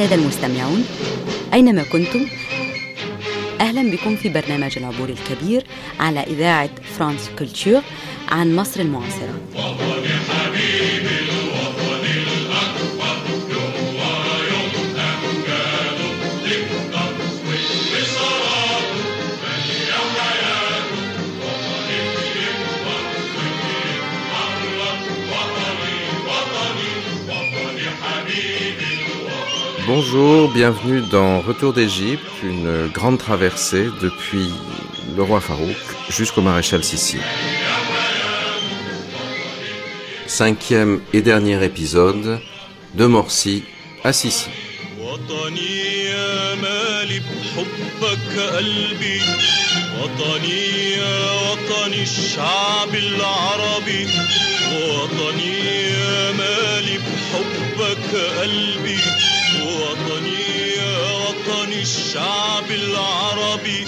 السادة المستمعون أينما كنتم؟ أهلا بكم في برنامج العبور الكبير على إذاعة فرانس كولتور عن مصر المعاصرة. Bonjour, bienvenue dans Retour d'Égypte, une grande traversée depuis le roi Farouk jusqu'au maréchal Sissi. Cinquième et dernier épisode de Morsi à Sissi. الشعب العربي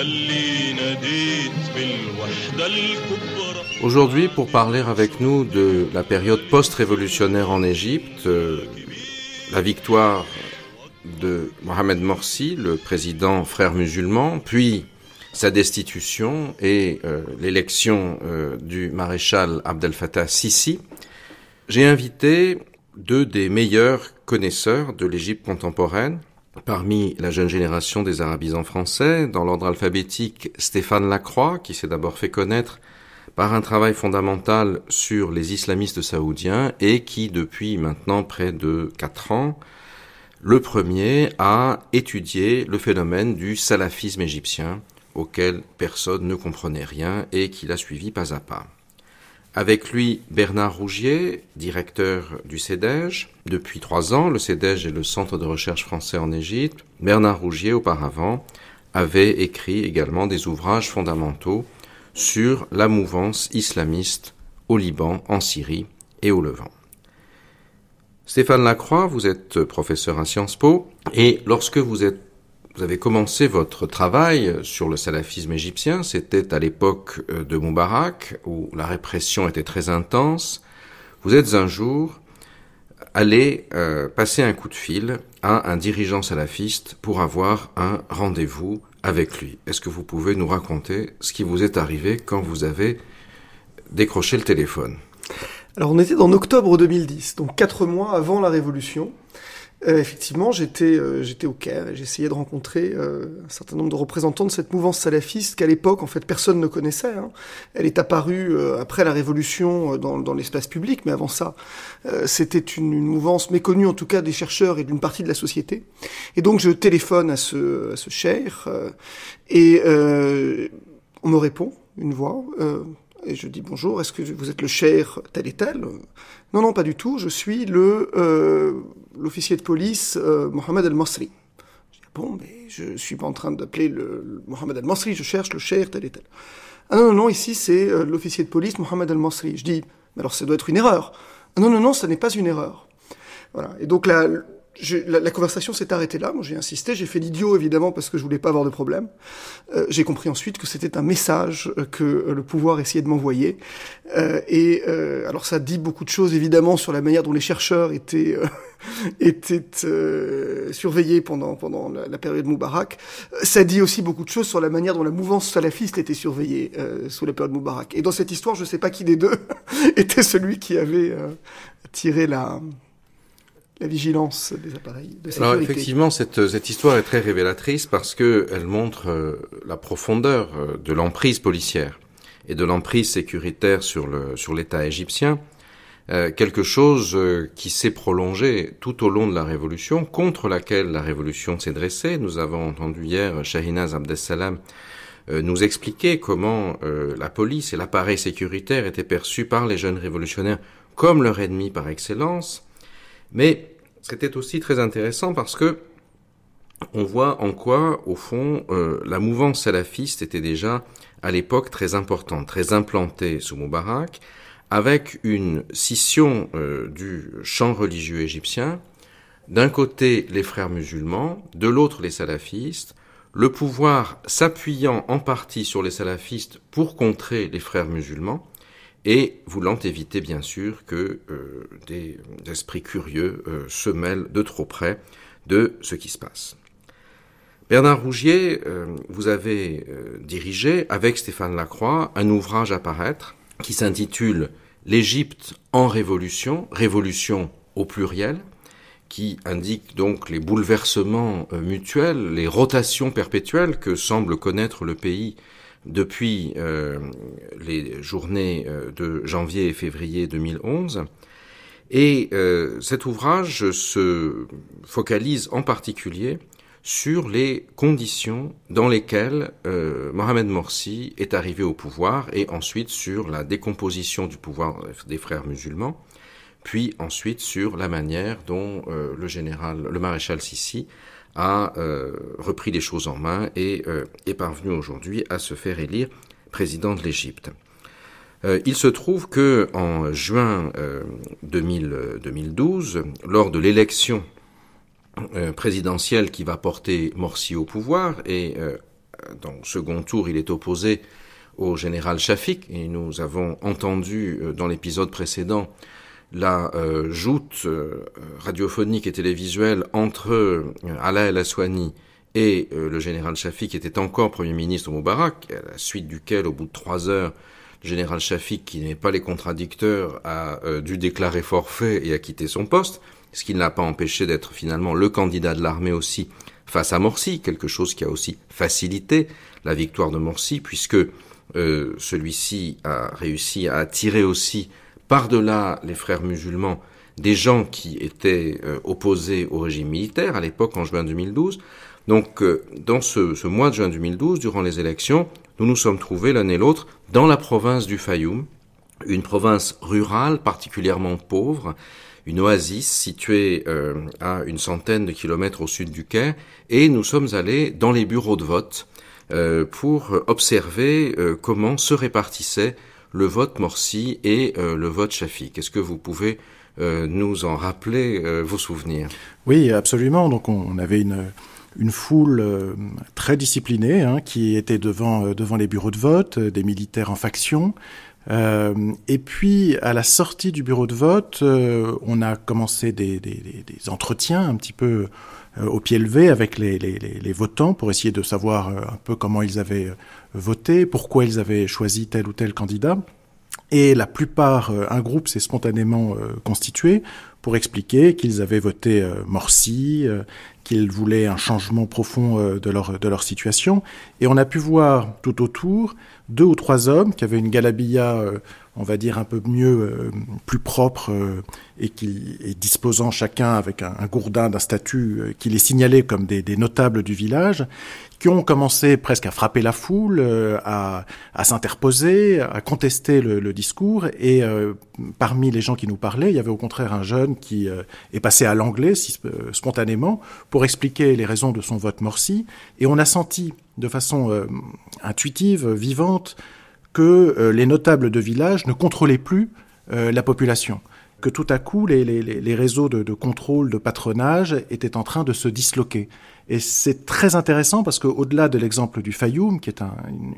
اللي ناديت بالوحدة الكبرى Aujourd'hui, pour parler avec nous de la période post-révolutionnaire en Égypte, euh, la victoire de Mohamed Morsi, le président frère musulman, puis sa destitution et euh, l'élection euh, du maréchal Abdel Fattah Sisi, j'ai invité deux des meilleurs connaisseurs de l'Égypte contemporaine, parmi la jeune génération des arabisans français, dans l'ordre alphabétique Stéphane Lacroix, qui s'est d'abord fait connaître par un travail fondamental sur les islamistes saoudiens et qui, depuis maintenant près de quatre ans, le premier a étudié le phénomène du salafisme égyptien, auquel personne ne comprenait rien et qu'il a suivi pas à pas. Avec lui, Bernard Rougier, directeur du CEDEJ. Depuis trois ans, le CEDEJ est le centre de recherche français en Égypte. Bernard Rougier, auparavant, avait écrit également des ouvrages fondamentaux sur la mouvance islamiste au Liban, en Syrie et au Levant. Stéphane Lacroix, vous êtes professeur à Sciences Po et lorsque vous êtes vous avez commencé votre travail sur le salafisme égyptien, c'était à l'époque de Moubarak où la répression était très intense. Vous êtes un jour allé euh, passer un coup de fil à un dirigeant salafiste pour avoir un rendez-vous avec lui. Est-ce que vous pouvez nous raconter ce qui vous est arrivé quand vous avez décroché le téléphone? Alors on était en octobre 2010, donc quatre mois avant la Révolution. Euh, effectivement, j'étais euh, j'étais au Caire et j'essayais de rencontrer euh, un certain nombre de représentants de cette mouvance salafiste qu'à l'époque, en fait, personne ne connaissait. Hein. Elle est apparue euh, après la Révolution dans, l'espace public, mais avant ça, c'était une, une mouvance méconnue, en tout cas des chercheurs et d'une partie de la société. Et donc, je téléphone à ce, à ce cher et on me répond, une voix. Et je dis bonjour, est-ce que vous êtes le cher tel et tel? Non, non, pas du tout. Je suis le l'officier de police euh, Mohamed El Masri. Je dis bon, mais je suis pas en train d'appeler le, Mohamed El Masri. Je cherche le cher tel et tel. Ah non, non, non, ici c'est euh, l'officier de police Mohamed El Masri. Je dis mais alors ça doit être une erreur. Ah non, non, non, ça n'est pas une erreur. Voilà. Et donc là, la, la, conversation s'est arrêtée là. Moi, j'ai insisté, j'ai fait l'idiot évidemment parce que je voulais pas avoir de problème. Euh, j'ai compris ensuite que c'était un message que euh, le pouvoir essayait de m'envoyer. Euh, et alors, ça dit beaucoup de choses évidemment sur la manière dont les chercheurs étaient étaient surveillés pendant pendant la, la, période Moubarak. Ça dit aussi beaucoup de choses sur la manière dont la mouvance salafiste était surveillée sous la période Moubarak. Et dans cette histoire, je sais pas qui des deux était celui qui avait tiré la la vigilance des appareils de sécurité. Alors effectivement, cette, cette histoire est très révélatrice parce que elle montre euh, la profondeur euh, de l'emprise policière et de l'emprise sécuritaire sur le sur l'État égyptien. euh, quelque chose euh, qui s'est prolongé tout au long de la Révolution, contre laquelle la Révolution s'est dressée. Nous avons entendu hier Shahinaz Abdessalam euh, nous expliquer comment la police et l'appareil sécuritaire étaient perçus par les jeunes révolutionnaires comme leur ennemi par excellence. Mais c'était aussi très intéressant parce que on voit en quoi, au fond, la mouvance salafiste était déjà à l'époque très importante, très implantée sous Moubarak, avec une scission euh, du champ religieux égyptien, d'un côté les frères musulmans, de l'autre les salafistes, le pouvoir s'appuyant en partie sur les salafistes pour contrer les frères musulmans, et voulant éviter bien sûr que euh, des, esprits curieux euh, se mêlent de trop près de ce qui se passe. Bernard Rougier, vous avez dirigé avec Stéphane Lacroix un ouvrage à paraître qui s'intitule L'Égypte en révolution, révolution au pluriel, qui indique donc les bouleversements euh, mutuels, les rotations perpétuelles que semble connaître le pays depuis euh, les journées euh, de janvier et février 2011. Et cet ouvrage se focalise en particulier sur les conditions dans lesquelles euh, Mohamed Morsi est arrivé au pouvoir et ensuite sur la décomposition du pouvoir des frères musulmans, puis ensuite sur la manière dont euh, le général, le maréchal Sissi a euh, repris les choses en main et est parvenu aujourd'hui à se faire élire président de l'Égypte. il se trouve que en juin 2012, lors de l'élection euh, présidentielle qui va porter Morsi au pouvoir et euh, dans le second tour il est opposé au général Shafik et nous avons entendu euh, dans l'épisode précédent la joute radiophonique et télévisuelle entre Ala El Aswani et le général Shafik qui était encore Premier ministre au Moubarak, à la suite duquel, au bout de trois heures, le général Shafik, qui n'est pas les contradicteurs, a dû déclarer forfait et a quitté son poste ce qui ne l'a pas empêché d'être finalement le candidat de l'armée aussi face à Morsi, quelque chose qui a aussi facilité la victoire de Morsi, puisque euh, celui-ci a réussi à attirer aussi par-delà les frères musulmans des gens qui étaient euh, opposés au régime militaire à l'époque en juin 2012. Donc euh, dans ce, mois de juin 2012, durant les élections, nous nous sommes trouvés l'un et l'autre dans la province du Fayoum, une province rurale particulièrement pauvre, une oasis située euh, à une centaine de kilomètres au sud du Caire, et nous sommes allés dans les bureaux de vote pour observer comment se répartissait le vote Morsi et le vote Shafiq. Est-ce que vous pouvez nous en rappeler vos souvenirs? Oui, absolument. Donc on, avait une une foule très disciplinée hein, qui était devant devant les bureaux de vote, des militaires en faction, euh, et puis, à la sortie du bureau de vote, euh, on a commencé des, des, des, entretiens un petit peu euh, au pied levé avec les, les, les, votants pour essayer de savoir un peu comment ils avaient voté, pourquoi ils avaient choisi tel ou tel candidat. Et la plupart, un groupe s'est spontanément constitué pour expliquer qu'ils avaient voté Morsi, qu'ils voulaient un changement profond de leur, de leur situation. Et on a pu voir tout autour deux ou trois hommes qui avaient une galabilla, euh, on va dire, un peu mieux, euh, plus propre, euh, et qui et disposant chacun avec un, gourdin d'un statut qui les signalait comme des, notables du village, qui ont commencé presque à frapper la foule, à, s'interposer, à contester le, discours. Et parmi les gens qui nous parlaient, il y avait au contraire un jeune qui est passé à l'anglais si, spontanément pour expliquer les raisons de son vote morsi. Et on a senti de façon euh, intuitive, vivante, que euh, les notables de village ne contrôlaient plus euh, la population, que tout à coup les, réseaux de, contrôle, de patronage étaient en train de se disloquer. Et c'est très intéressant parce qu'au-delà de l'exemple du Fayoum, qui est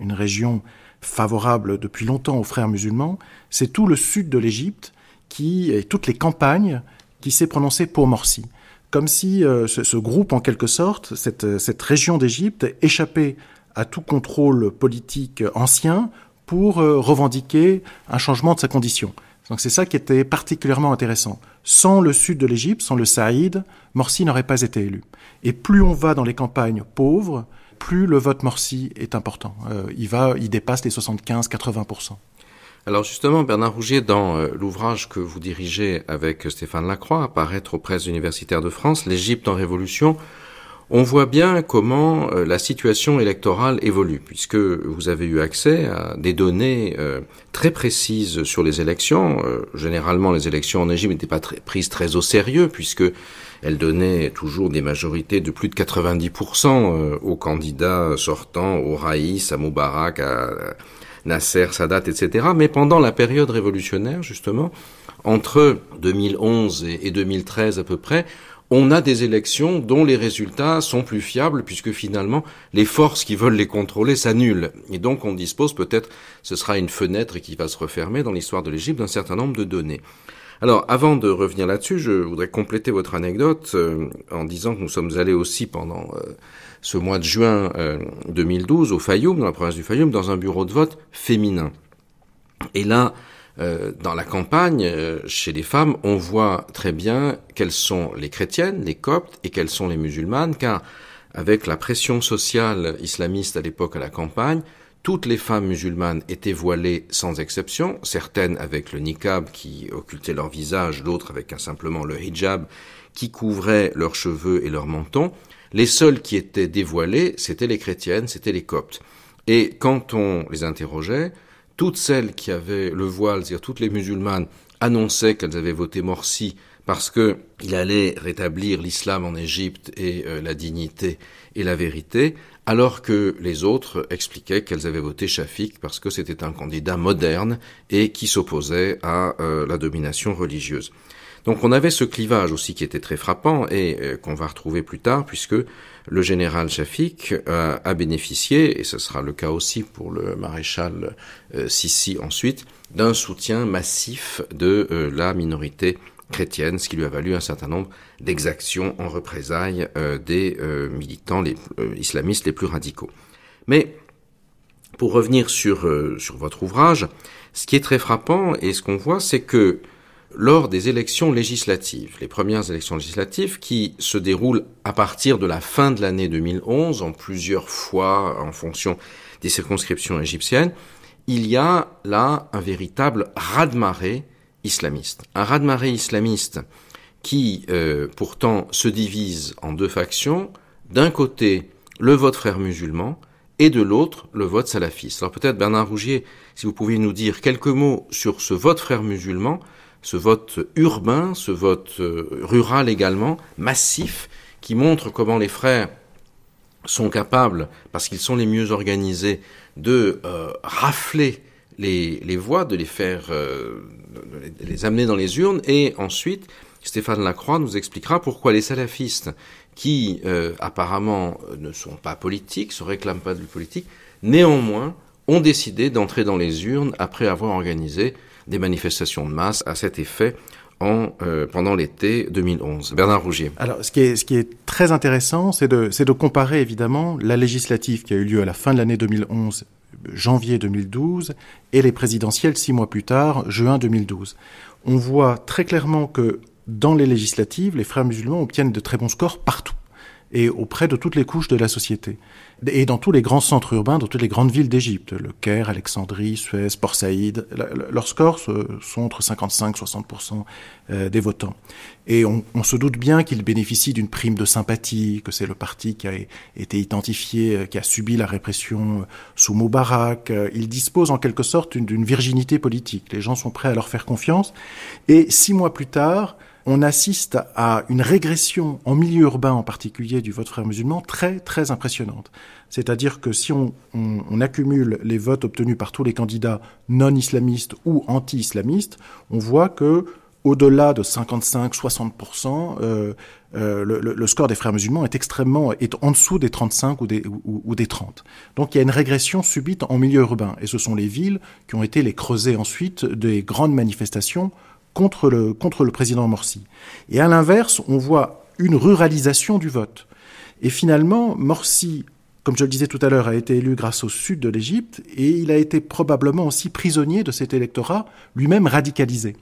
une, région favorable depuis longtemps aux frères musulmans, c'est tout le sud de l'Égypte qui et toutes les campagnes qui s'est prononcé pour Morsi comme si euh, ce, groupe, en quelque sorte, cette, cette région d'Égypte, échappait à tout contrôle politique ancien pour euh, revendiquer un changement de sa condition. Donc c'est ça qui était particulièrement intéressant. Sans le sud de l'Égypte, sans le Saïd, Morsi n'aurait pas été élu. Et plus on va dans les campagnes pauvres, plus le vote Morsi est important. Euh, il va, il dépasse les 75-80%. Alors justement, Bernard Rougier, dans euh, l'ouvrage que vous dirigez avec Stéphane Lacroix, apparaître aux presses universitaires de France, l'Égypte en révolution, on voit bien comment euh, la situation électorale évolue, puisque vous avez eu accès à des données euh, très précises sur les élections. généralement, les élections en Égypte n'étaient pas prises très au sérieux, puisque elles donnaient toujours des majorités de plus de 90% aux candidats sortants, au Raïs, à Moubarak, à Nasser, Sadat, etc. Mais pendant la période révolutionnaire, justement, entre 2011 et 2013 à peu près, on a des élections dont les résultats sont plus fiables puisque finalement les forces qui veulent les contrôler s'annulent. Et donc on dispose peut-être, ce sera une fenêtre qui va se refermer dans l'histoire de l'Égypte d'un certain nombre de données. Alors, avant de revenir là-dessus, je voudrais compléter votre anecdote euh, en disant que nous sommes allés aussi pendant euh, ce mois de juin 2012 euh, au Fayoum, dans la province du Fayoum, dans un bureau de vote féminin. Et là, dans la campagne, chez les femmes, on voit très bien quelles sont les chrétiennes, les coptes et quelles sont les musulmanes, car avec la pression sociale islamiste à l'époque à la campagne, toutes les femmes musulmanes étaient voilées sans exception, certaines avec le niqab qui occultait leur visage, d'autres avec simplement le hijab qui couvrait leurs cheveux et leurs mentons. Les seules qui étaient dévoilées, c'étaient les chrétiennes, c'étaient les coptes. Et quand on les interrogeait, toutes celles qui avaient le voile, c'est-à-dire toutes les musulmanes, annonçaient qu'elles avaient voté Morsi parce que il allait rétablir l'islam en Égypte et euh, la dignité et la vérité, alors que les autres expliquaient qu'elles avaient voté Shafik parce que c'était un candidat moderne et qui s'opposait à euh, la domination religieuse. Donc on avait ce clivage aussi qui était très frappant et euh, qu'on va retrouver plus tard puisque le général Shafik euh, a bénéficié, et ce sera le cas aussi pour le maréchal Sissi ensuite, d'un soutien massif de la minorité chrétienne, ce qui lui a valu un certain nombre d'exactions en représailles euh, des euh, militants euh, islamistes les plus radicaux. Mais pour revenir sur votre ouvrage, ce qui est très frappant et ce qu'on voit, c'est que lors des élections législatives, les premières élections législatives qui se déroulent à partir de la fin de l'année 2011 en plusieurs fois en fonction des circonscriptions égyptiennes, il y a là un véritable raz-de-marée islamiste. Un raz-de-marée islamiste qui euh, pourtant se divise en deux factions. D'un côté, le vote frère musulman et de l'autre, le vote salafiste. Alors peut-être Bernard Rougier, si vous pouviez nous dire quelques mots sur ce vote frère musulman, ce vote urbain, ce vote euh, rural également, massif, qui montre comment les frères sont capables, parce qu'ils sont les mieux organisés, de euh, rafler les, les voix, de les faire, euh, de les amener dans les urnes, et ensuite Stéphane Lacroix nous expliquera pourquoi les salafistes, qui apparemment ne sont pas politiques, se réclament pas de politique, néanmoins ont décidé d'entrer dans les urnes après avoir organisé des manifestations de masse à cet effet en, euh, pendant l'été 2011. Bernard Rougier. Alors, ce qui est, ce qui est très intéressant, c'est de, de comparer évidemment la législative qui a eu lieu à la fin de l'année 2011 janvier 2012 et les présidentielles six mois plus tard, juin 2012. On voit très clairement que dans les législatives, les frères musulmans obtiennent de très bons scores partout et auprès de toutes les couches de la société. Et dans tous les grands centres urbains, dans toutes les grandes villes d'Égypte, le Caire, Alexandrie, Suez, Port Saïd, leurs scores sont entre 55 60 euh, des votants. Et on, se doute bien qu'ils bénéficient d'une prime de sympathie, que c'est le parti qui a été identifié, euh, qui a subi la répression euh, sous Moubarak. Ils disposent en quelque sorte d'une virginité politique. Les gens sont prêts à leur faire confiance. Et six mois plus tard, on assiste à une régression en milieu urbain en particulier du vote frère musulman très très impressionnante. C'est-à-dire que si on, accumule les votes obtenus par tous les candidats non islamistes ou anti-islamistes, on voit que au-delà de 55-60%, euh, euh, le, score des frères musulmans est extrêmement est en dessous des 35 ou des, ou, des 30. Donc il y a une régression subite en milieu urbain, et ce sont les villes qui ont été les creusées ensuite des grandes manifestations contre le, contre le président Morsi. Et à l'inverse, on voit une ruralisation du vote. Et finalement, Morsi, comme je le disais tout à l'heure, a été élu grâce au sud de l'Égypte et il a été probablement aussi prisonnier de cet électorat, lui-même radicalisé.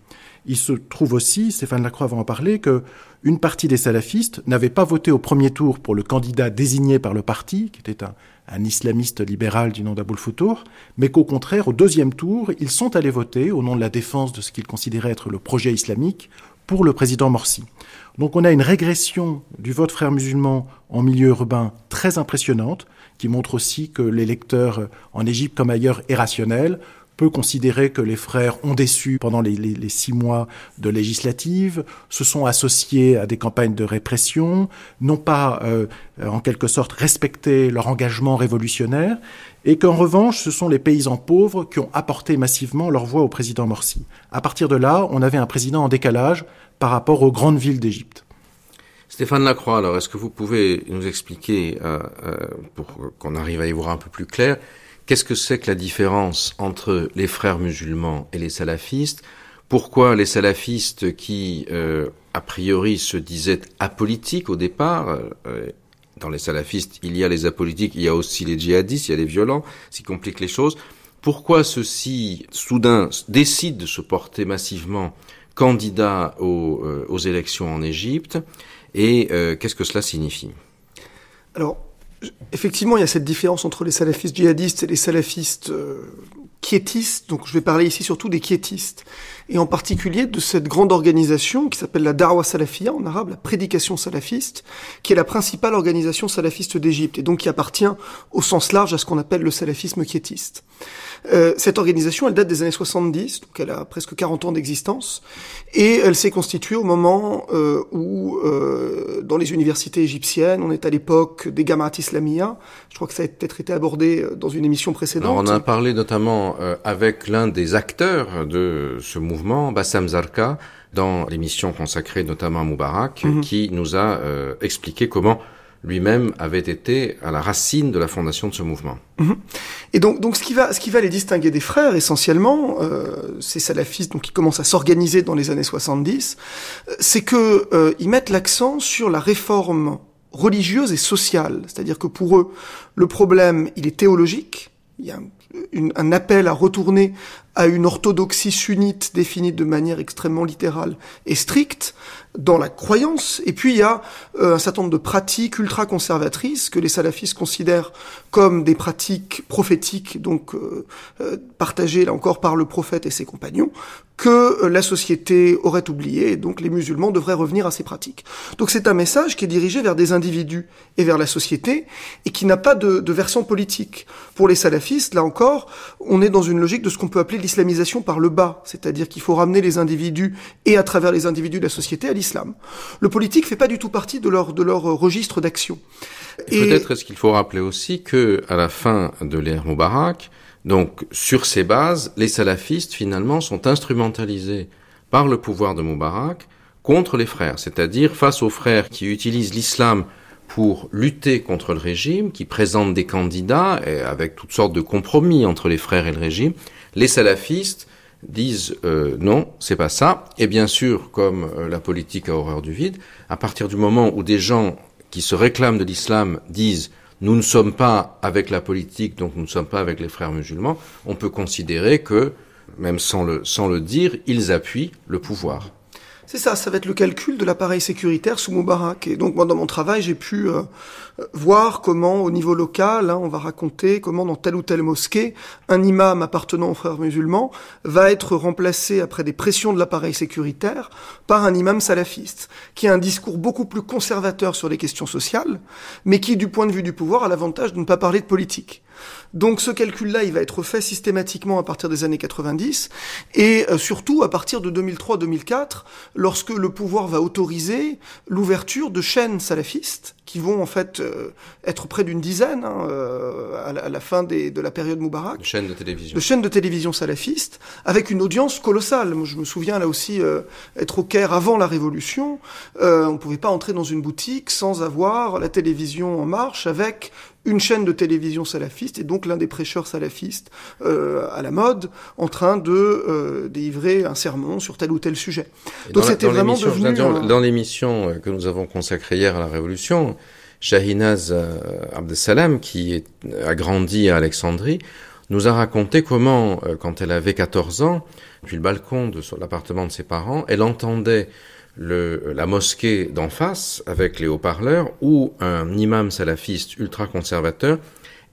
Il se trouve aussi, Stéphane Lacroix va en parler, que une partie des salafistes n'avait pas voté au premier tour pour le candidat désigné par le parti, qui était un, un islamiste libéral du nom d'Aboul Foutour, mais qu'au contraire, au deuxième tour, ils sont allés voter au nom de la défense de ce qu'ils considéraient être le projet islamique pour le président Morsi. Donc on a une régression du vote frère musulman en milieu urbain très impressionnante, qui montre aussi que l'électeur en Égypte comme ailleurs est rationnel, peut considérer que les frères ont déçu pendant les, six mois de législative, se sont associés à des campagnes de répression, n'ont pas, euh, en quelque sorte, respecté leur engagement révolutionnaire, et qu'en revanche, ce sont les paysans pauvres qui ont apporté massivement leur voix au président Morsi. À partir de là, on avait un président en décalage par rapport aux grandes villes d'Égypte. Stéphane Lacroix, alors est-ce que vous pouvez nous expliquer, euh, euh, pour qu'on arrive à y voir un peu plus clair, Qu'est-ce que c'est que la différence entre les frères musulmans et les salafistes? Pourquoi les salafistes qui, euh, a priori, se disaient apolitiques au départ, euh, dans les salafistes, il y a les apolitiques, il y a aussi les djihadistes, il y a les violents, ce qui complique les choses. Pourquoi ceux-ci, soudain, décident de se porter massivement candidats aux, euh, aux élections en Égypte? Et euh, qu'est-ce que cela signifie? Alors, effectivement, il y a cette différence entre les salafistes djihadistes et les salafistes euh, quiétistes. Donc, je vais parler ici surtout des quiétistes. Et en particulier de cette grande organisation qui s'appelle la Darwa Salafia, en arabe, la prédication salafiste, qui est la principale organisation salafiste d'Égypte, et donc qui appartient au sens large à ce qu'on appelle le salafisme quiétiste. Euh, cette organisation, elle date des années 70, donc elle a presque 40 ans d'existence, et elle s'est constituée au moment euh, où, euh, dans les universités égyptiennes, on est à l'époque des Gamat Islamia. Je crois que ça a peut-être été abordé dans une émission précédente. Alors on a parlé notamment euh, avec l'un des acteurs de ce mouvement, Bassam Zarka, dans l'émission consacrée notamment à Moubarak, -hmm. qui nous a euh, expliqué comment lui-même avait été à la racine de la fondation de ce mouvement. Mmh. Et donc, donc ce qui va, ce qui va les distinguer des frères essentiellement, euh, ces salafistes donc qui commencent à s'organiser dans les années 70, c'est que euh, ils mettent l'accent sur la réforme religieuse et sociale, c'est-à-dire que pour eux, le problème il est théologique, il y a un, une, un appel à retourner à une orthodoxie sunnite définie de manière extrêmement littérale et stricte dans la croyance. Et puis il y a euh, un certain nombre de pratiques ultra-conservatrices que les salafistes considèrent comme des pratiques prophétiques, donc euh, euh, partagées là encore par le prophète et ses compagnons, que la société aurait oublié, et donc les musulmans devraient revenir à ces pratiques. Donc c'est un message qui est dirigé vers des individus et vers la société, et qui n'a pas de, de version politique. Pour les salafistes, là encore, on est dans une logique de ce qu'on peut appeler l'islamisation par le bas, c'est-à-dire qu'il faut ramener les individus et à travers les individus de la société à l'islam. Le politique fait pas du tout partie de leur de leur registre d'action. Et, et peut-être est-ce qu'il faut rappeler aussi que à la fin de l'ère Moubarak, donc sur ces bases, les salafistes finalement sont instrumentalisés par le pouvoir de Moubarak contre les frères, c'est-à-dire face aux frères qui utilisent l'islam pour lutter contre le régime, qui présentent des candidats et avec toutes sortes de compromis entre les frères et le régime, les salafistes disent euh, non, c'est pas ça. Et bien sûr, comme euh, la politique a horreur du vide, à partir du moment où des gens qui se réclament de l'islam disent nous ne sommes pas avec la politique, donc nous ne sommes pas avec les frères musulmans, on peut considérer que, même sans le, sans le dire, ils appuient le pouvoir. C'est ça, ça va être le calcul de l'appareil sécuritaire sous Moubarak. Et donc, moi, dans mon travail, j'ai pu euh, voir comment, au niveau local, hein, on va raconter comment, dans telle ou telle mosquée, un imam appartenant aux frères musulmans va être remplacé, après des pressions de l'appareil sécuritaire, par un imam salafiste, qui a un discours beaucoup plus conservateur sur les questions sociales, mais qui, du point de vue du pouvoir, a l'avantage de ne pas parler de politique. Donc ce calcul-là, il va être fait systématiquement à partir des années 90 et euh, surtout à partir de 2003-2004, lorsque le pouvoir va autoriser l'ouverture de chaînes salafistes qui vont en fait euh, être près d'une dizaine hein, euh, à, la, à, la, fin des, de la période Moubarak. De chaînes de télévision. De chaînes de télévision salafistes, avec une audience colossale. Moi, je me souviens là aussi euh, être au Caire avant la Révolution. Euh, on ne pouvait pas entrer dans une boutique sans avoir la télévision en marche avec une chaîne de télévision salafiste et donc l'un des prêcheurs salafistes euh, à la mode en train de euh, délivrer un sermon sur tel ou tel sujet. Et donc c'était vraiment devenu un... dans l'émission que nous avons consacrée hier à la Révolution, Shahinaz euh, Abdesalam qui est, a grandi à Alexandrie nous a raconté comment, euh, quand elle avait 14 ans, depuis le balcon de l'appartement de ses parents, elle entendait le, la mosquée d'en face avec les haut-parleurs où un imam salafiste ultra-conservateur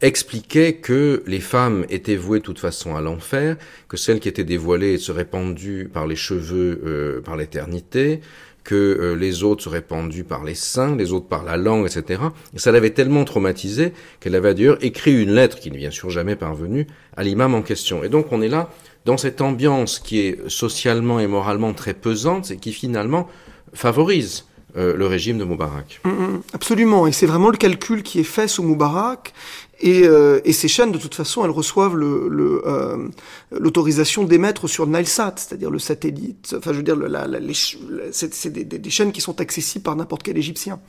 expliquait que les femmes étaient vouées de toute façon à l'enfer, que celles qui étaient dévoilées seraient pendues par les cheveux euh, par l'éternité, que euh, les autres seraient pendus par les seins, les autres par la langue, etc. Et ça l'avait tellement traumatisée qu'elle avait d'ailleurs écrit une lettre, qui n'est bien sûr jamais parvenue, à l'imam en question. Et donc on est là dans cette ambiance qui est socialement et moralement très pesante et qui finalement favorise euh, le régime de Moubarak. Mm, mm, absolument, et c'est vraiment le calcul qui est fait sous Moubarak, et, euh, et, ces chaînes, de toute façon, elles reçoivent l'autorisation le, le, euh, d'émettre sur Nilesat, c'est-à-dire le satellite. Enfin, je veux dire, la, la, les, c'est des, des, chaînes qui sont accessibles par n'importe quel Égyptien.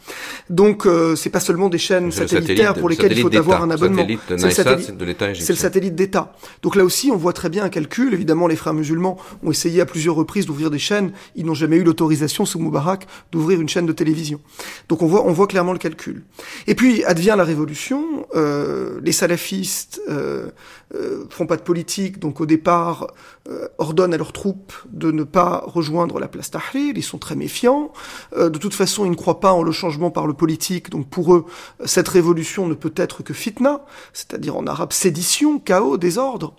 Donc, euh, c'est pas seulement des chaînes satellitaires pour lesquelles il faut avoir un abonnement. C'est le satellite de l'État égyptien. C'est le satellite d'État. Donc là aussi, on voit très bien un calcul. Évidemment, les frères musulmans ont essayé à plusieurs reprises d'ouvrir des chaînes. Ils n'ont jamais eu l'autorisation sous Moubarak d'ouvrir une chaîne de télévision. Donc on voit, on voit clairement le calcul. Et puis advient la révolution. Euh, euh, les salafistes euh, euh, font pas de politique, donc au départ euh, ordonnent à leurs troupes de ne pas rejoindre la place Tahrir. Ils sont très méfiants. de toute façon, ils ne croient pas en le changement par le politique. Donc pour eux, cette révolution ne peut être que fitna, c'est-à-dire en arabe sédition, chaos, désordre.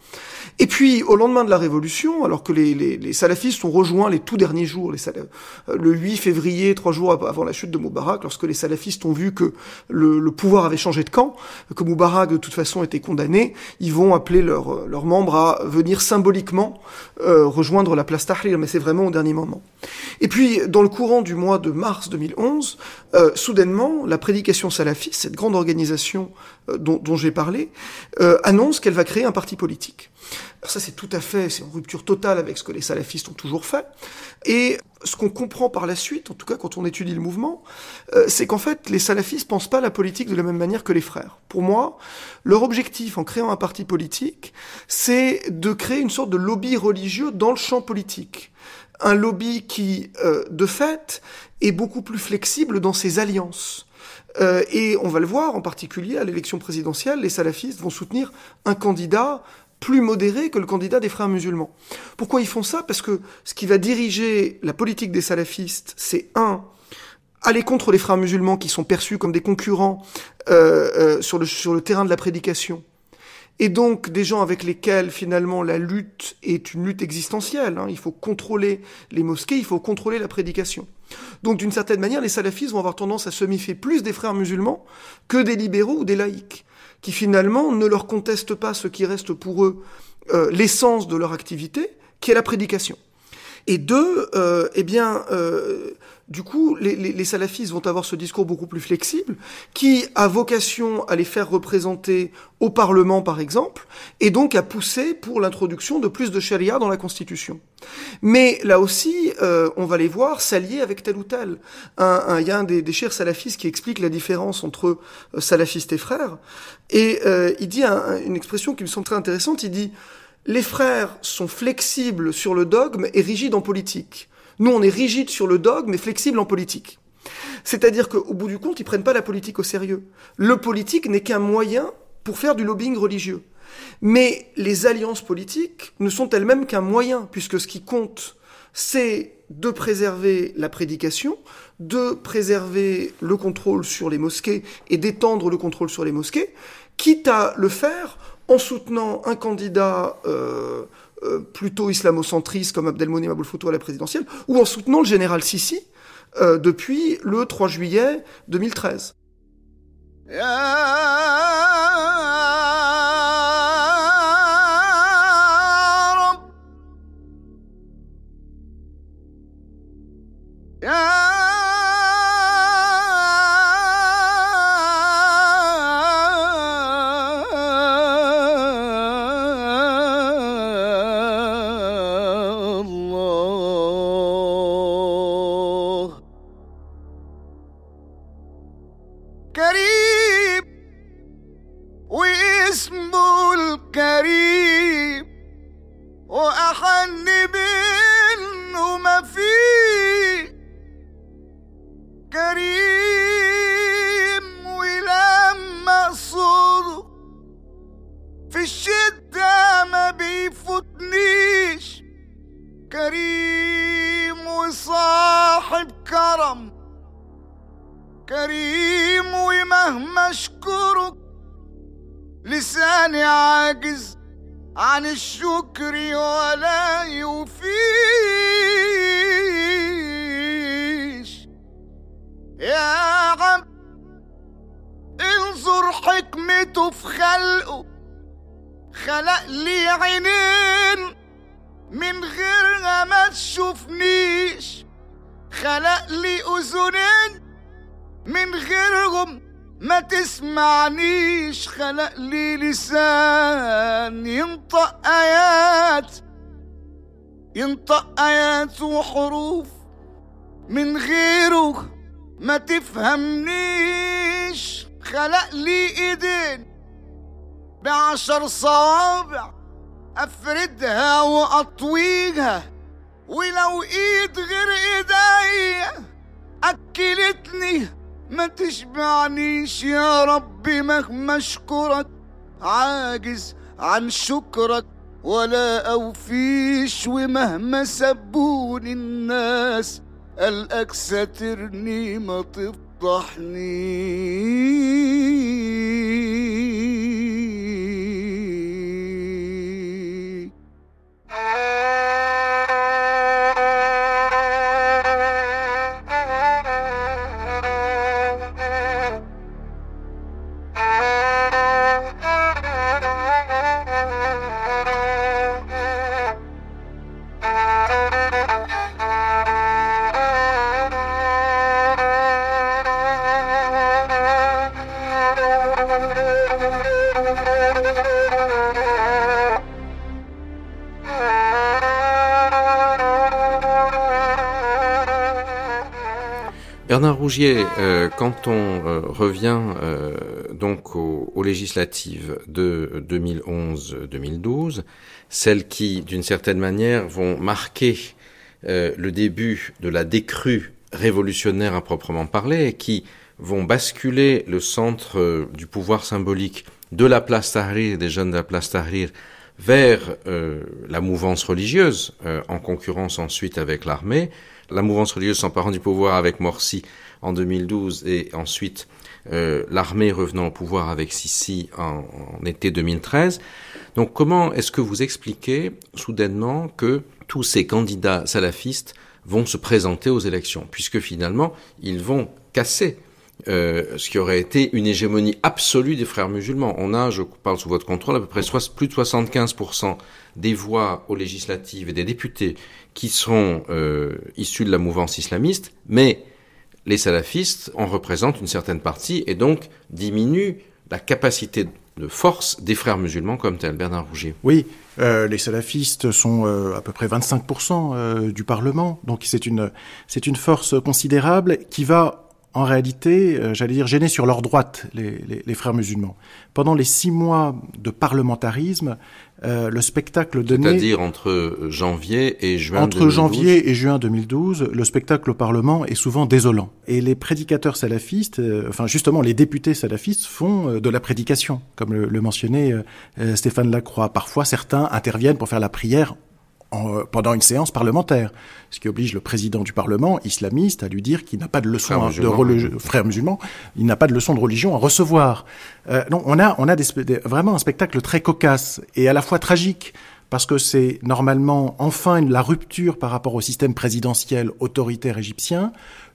Et puis au lendemain de la révolution, alors que les, salafistes ont rejoint les tout derniers jours, le 8 février, trois jours avant la chute de Moubarak, lorsque les salafistes ont vu que le, le pouvoir avait changé de camp, que Moubarak de toute façon étaient condamnés, ils vont appeler leurs leurs membres à venir symboliquement euh, rejoindre la place Tahrir, mais c'est vraiment au dernier moment. Et puis, dans le courant du mois de mars 2011, euh, soudainement, la prédication salafiste, cette grande organisation euh, dont, j'ai parlé, euh, annonce qu'elle va créer un parti politique. Alors ça, c'est tout à fait, c'est en rupture totale avec ce que les salafistes ont toujours fait. Et ce qu'on comprend par la suite, en tout cas quand on étudie le mouvement, euh, c'est qu'en fait, les salafistes pensent pas la politique de la même manière que les frères. Pour moi, leur objectif en créant un parti politique, c'est de créer une sorte de lobby religieux dans le champ politique. Un lobby qui, euh, de fait, est beaucoup plus flexible dans ses alliances. Euh, et on va le voir, en particulier à l'élection présidentielle, les salafistes vont soutenir un candidat plus modéré que le candidat des frères musulmans. Pourquoi ils font ça? Parce que ce qui va diriger la politique des salafistes, c'est un, aller contre les frères musulmans qui sont perçus comme des concurrents euh, euh, sur, le, sur le terrain de la prédication. Et donc des gens avec lesquels finalement la lutte est une lutte existentielle. Hein. Il faut contrôler les mosquées, il faut contrôler la prédication. Donc d'une certaine manière, les salafistes vont avoir tendance à se méfier plus des frères musulmans que des libéraux ou des laïcs qui finalement ne leur contestent pas ce qui reste pour eux euh, l'essence de leur activité, qui est la prédication. Et deux, euh, eh bien, euh, du coup, les, salafistes vont avoir ce discours beaucoup plus flexible, qui a vocation à les faire représenter au Parlement, par exemple, et donc à pousser pour l'introduction de plus de charia dans la Constitution. Mais là aussi, euh, on va les voir s'allier avec tel ou tel. Il y a un des, des chers salafistes qui explique la différence entre euh, salafistes et frères, et euh, il dit un, une expression qui me semble très intéressante, il dit « Les frères sont flexibles sur le dogme et rigides en politique ». Nous, on est rigide sur le dogme, mais flexible en politique. C'est-à-dire qu'au bout du compte, ils prennent pas la politique au sérieux. Le politique n'est qu'un moyen pour faire du lobbying religieux. Mais les alliances politiques ne sont elles-mêmes qu'un moyen, puisque ce qui compte, c'est de préserver la prédication, de préserver le contrôle sur les mosquées et d'étendre le contrôle sur les mosquées, quitte à le faire en soutenant un candidat euh, euh, plutôt islamo-centriste comme Abdelmonem Aboulfoutou à la présidentielle, ou en soutenant le général Sisi euh, depuis le 3 juillet 2013. في بعشر صوابع أفردها وأطويها ولو إيد غير ايديا أكلتني. ما تشبعنيش يا ربي مهما أشكرك عاجز عن شكرك ولا أوفيش ومهما سبوني الناس قالك ساترني ما تفضحني Euh, quand on euh, revient euh, donc aux, aux législatives de 2011-2012, celles qui, d'une certaine manière, vont marquer le début de la décrue révolutionnaire à proprement parler et qui vont basculer le centre du pouvoir symbolique de la place Tahrir, des jeunes de la place Tahrir, vers la mouvance religieuse, en concurrence ensuite avec l'armée. La mouvance religieuse s'emparant du pouvoir avec Morsi en 2012 et ensuite euh, l'armée revenant au pouvoir avec Sisi en, en été 2013. Donc comment est-ce que vous expliquez soudainement que tous ces candidats salafistes vont se présenter aux élections, puisque finalement ils vont casser euh, ce qui aurait été une hégémonie absolue des frères musulmans. On a, je parle sous votre contrôle, à peu près plus de 75% des voix aux législatives et des députés qui seront euh, issus de la mouvance islamiste, mais les salafistes en représentent une certaine partie et donc diminuent la capacité de force des frères musulmans comme tel. Bernard Rougier. Oui, euh, les salafistes sont euh, à peu près 25% euh, du Parlement, donc c'est une, c'est une force considérable qui va en réalité, euh, j'allais dire, gêner sur leur droite les, les, les, frères musulmans. Pendant les six mois de parlementarisme, euh, le spectacle donné... C'est-à-dire entre janvier et juin Entre 2012. janvier et juin 2012, le spectacle au Parlement est souvent désolant. Et les prédicateurs salafistes, euh, enfin justement les députés salafistes, font de la prédication, comme le, le mentionnait Stéphane Lacroix. Parfois, certains interviennent pour faire la prière en, pendant une séance parlementaire, ce qui oblige le président du Parlement islamiste à lui dire qu'il n'a pas de leçon Frère de musulman, religi- frère musulman, il n'a pas de leçon de religion à recevoir. Euh, non, on a, on a des- vraiment un spectacle très cocasse et à la fois tragique parce que c'est normalement enfin la rupture par rapport au système présidentiel autoritaire égyptien,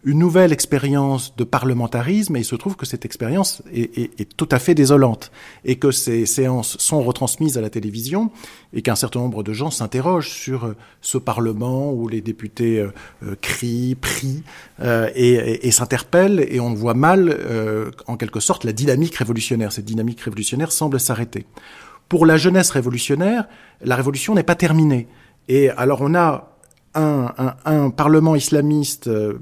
une nouvelle expérience de parlementarisme, et il se trouve que cette expérience est, est- est tout à fait désolante, et que ces séances sont retransmises à la télévision, et qu'un certain nombre de gens s'interrogent sur euh, ce Parlement où les députés euh, euh, crient, prient, euh, et, et- et s'interpellent, et on voit mal, euh, en quelque sorte, la dynamique révolutionnaire. Cette dynamique révolutionnaire semble s'arrêter. Pour la jeunesse révolutionnaire, la révolution n'est pas terminée. Et alors on a un, un, un parlement islamiste euh,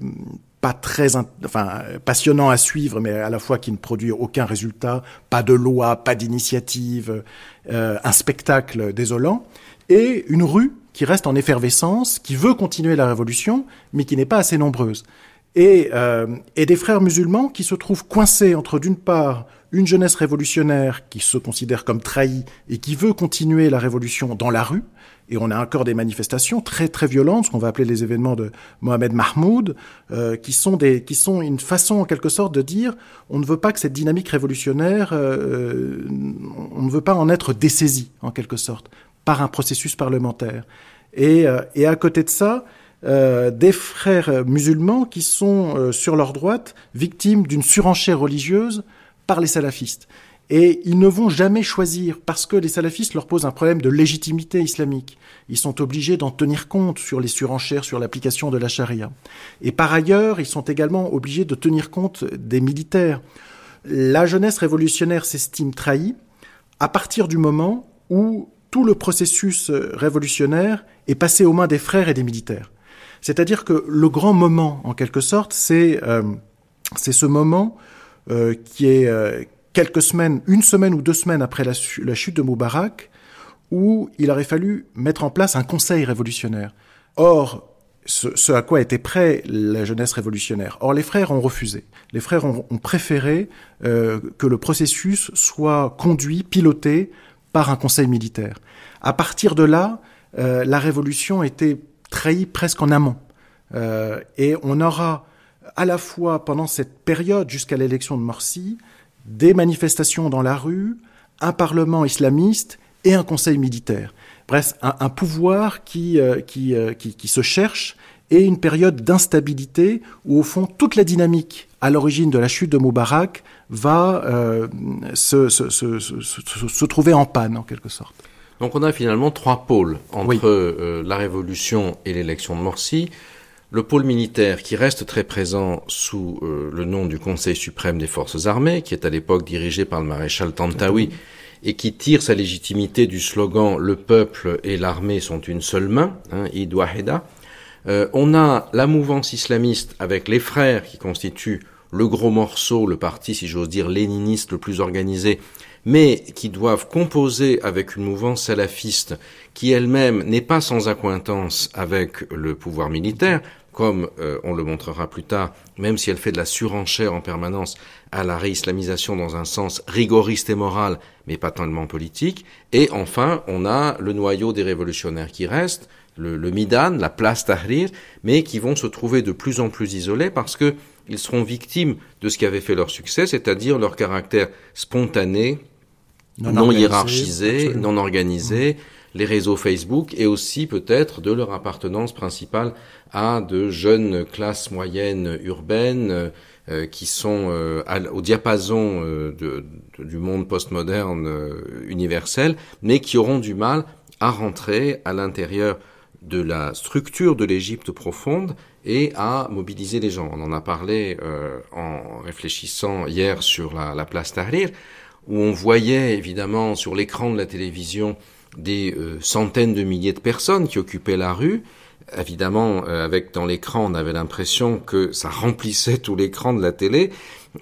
pas très in- enfin, passionnant à suivre, mais à la fois qui ne produit aucun résultat, pas de loi, pas d'initiative, euh, un spectacle désolant, et une rue qui reste en effervescence, qui veut continuer la révolution, mais qui n'est pas assez nombreuse. Et, euh, et des frères musulmans qui se trouvent coincés entre, d'une part, une jeunesse révolutionnaire qui se considère comme trahie et qui veut continuer la révolution dans la rue, et on a encore des manifestations très très violentes, ce qu'on va appeler les événements de Mohamed Mahmoud, euh, qui sont des qui sont une façon en quelque sorte de dire on ne veut pas que cette dynamique révolutionnaire, euh, on ne veut pas en être dessaisi en quelque sorte par un processus parlementaire. Et, euh, et à côté de ça, euh, des frères musulmans qui sont euh, sur leur droite victimes d'une surenchère religieuse par les salafistes. Et ils ne vont jamais choisir, parce que les salafistes leur posent un problème de légitimité islamique. Ils sont obligés d'en tenir compte sur les surenchères, sur l'application de la charia. Et par ailleurs, ils sont également obligés de tenir compte des militaires. La jeunesse révolutionnaire s'estime trahie à partir du moment où tout le processus révolutionnaire est passé aux mains des frères et des militaires. C'est-à-dire que le grand moment, en quelque sorte, c'est euh, ce moment qui est euh, quelques semaines, une semaine ou deux semaines après la, chute de Moubarak, où il aurait fallu mettre en place un conseil révolutionnaire. Or, ce, à quoi était prêt la jeunesse révolutionnaire. Or, les frères ont refusé. Les frères ont, préféré euh, que le processus soit conduit, piloté par un conseil militaire. À partir de là, euh, la révolution était trahie presque en amont. Euh, et on aura à la fois pendant cette période jusqu'à l'élection de Morsi des manifestations dans la rue, un parlement islamiste et un conseil militaire. Bref, un, un pouvoir qui, euh, qui, euh, qui, qui, se cherche et une période d'instabilité où, au fond, toute la dynamique à l'origine de la chute de Moubarak va euh, se, se, se, se, trouver en panne, en quelque sorte. Donc on a finalement trois pôles entre oui. la révolution et l'élection de Morsi. Le pôle militaire qui reste très présent sous euh, le nom du Conseil suprême des forces armées, qui est à l'époque dirigé par le maréchal Tantawi et qui tire sa légitimité du slogan Le peuple et l'armée sont une seule main, hein, Id Waheda. Euh, on a la mouvance islamiste avec les frères qui constituent le gros morceau, le parti, si j'ose dire, léniniste le plus organisé, mais qui doivent composer avec une mouvance salafiste qui elle-même n'est pas sans accointance avec le pouvoir militaire, comme euh, on le montrera plus tard, même si elle fait de la surenchère en permanence à la réislamisation dans un sens rigoriste et moral, mais pas tellement politique. Et enfin, on a le noyau des révolutionnaires qui reste, le, le Midan, la place Tahrir, mais qui vont se trouver de plus en plus isolés parce que ils seront victimes de ce qui avait fait leur succès, c'est-à-dire leur caractère spontané, non, non hiérarchisé, absolument. non organisé, mmh. les réseaux Facebook et aussi peut-être de leur appartenance principale à de jeunes classes moyennes urbaines euh, qui sont euh, au diapason euh, du monde postmoderne euh, universel, mais qui auront du mal à rentrer à l'intérieur de la structure de l'Égypte profonde et à mobiliser les gens. On en a parlé en réfléchissant hier sur la, la, place Tahrir, où on voyait évidemment sur l'écran de la télévision des centaines de milliers de personnes qui occupaient la rue. Évidemment, euh, avec dans l'écran, on avait l'impression que ça remplissait tout l'écran de la télé,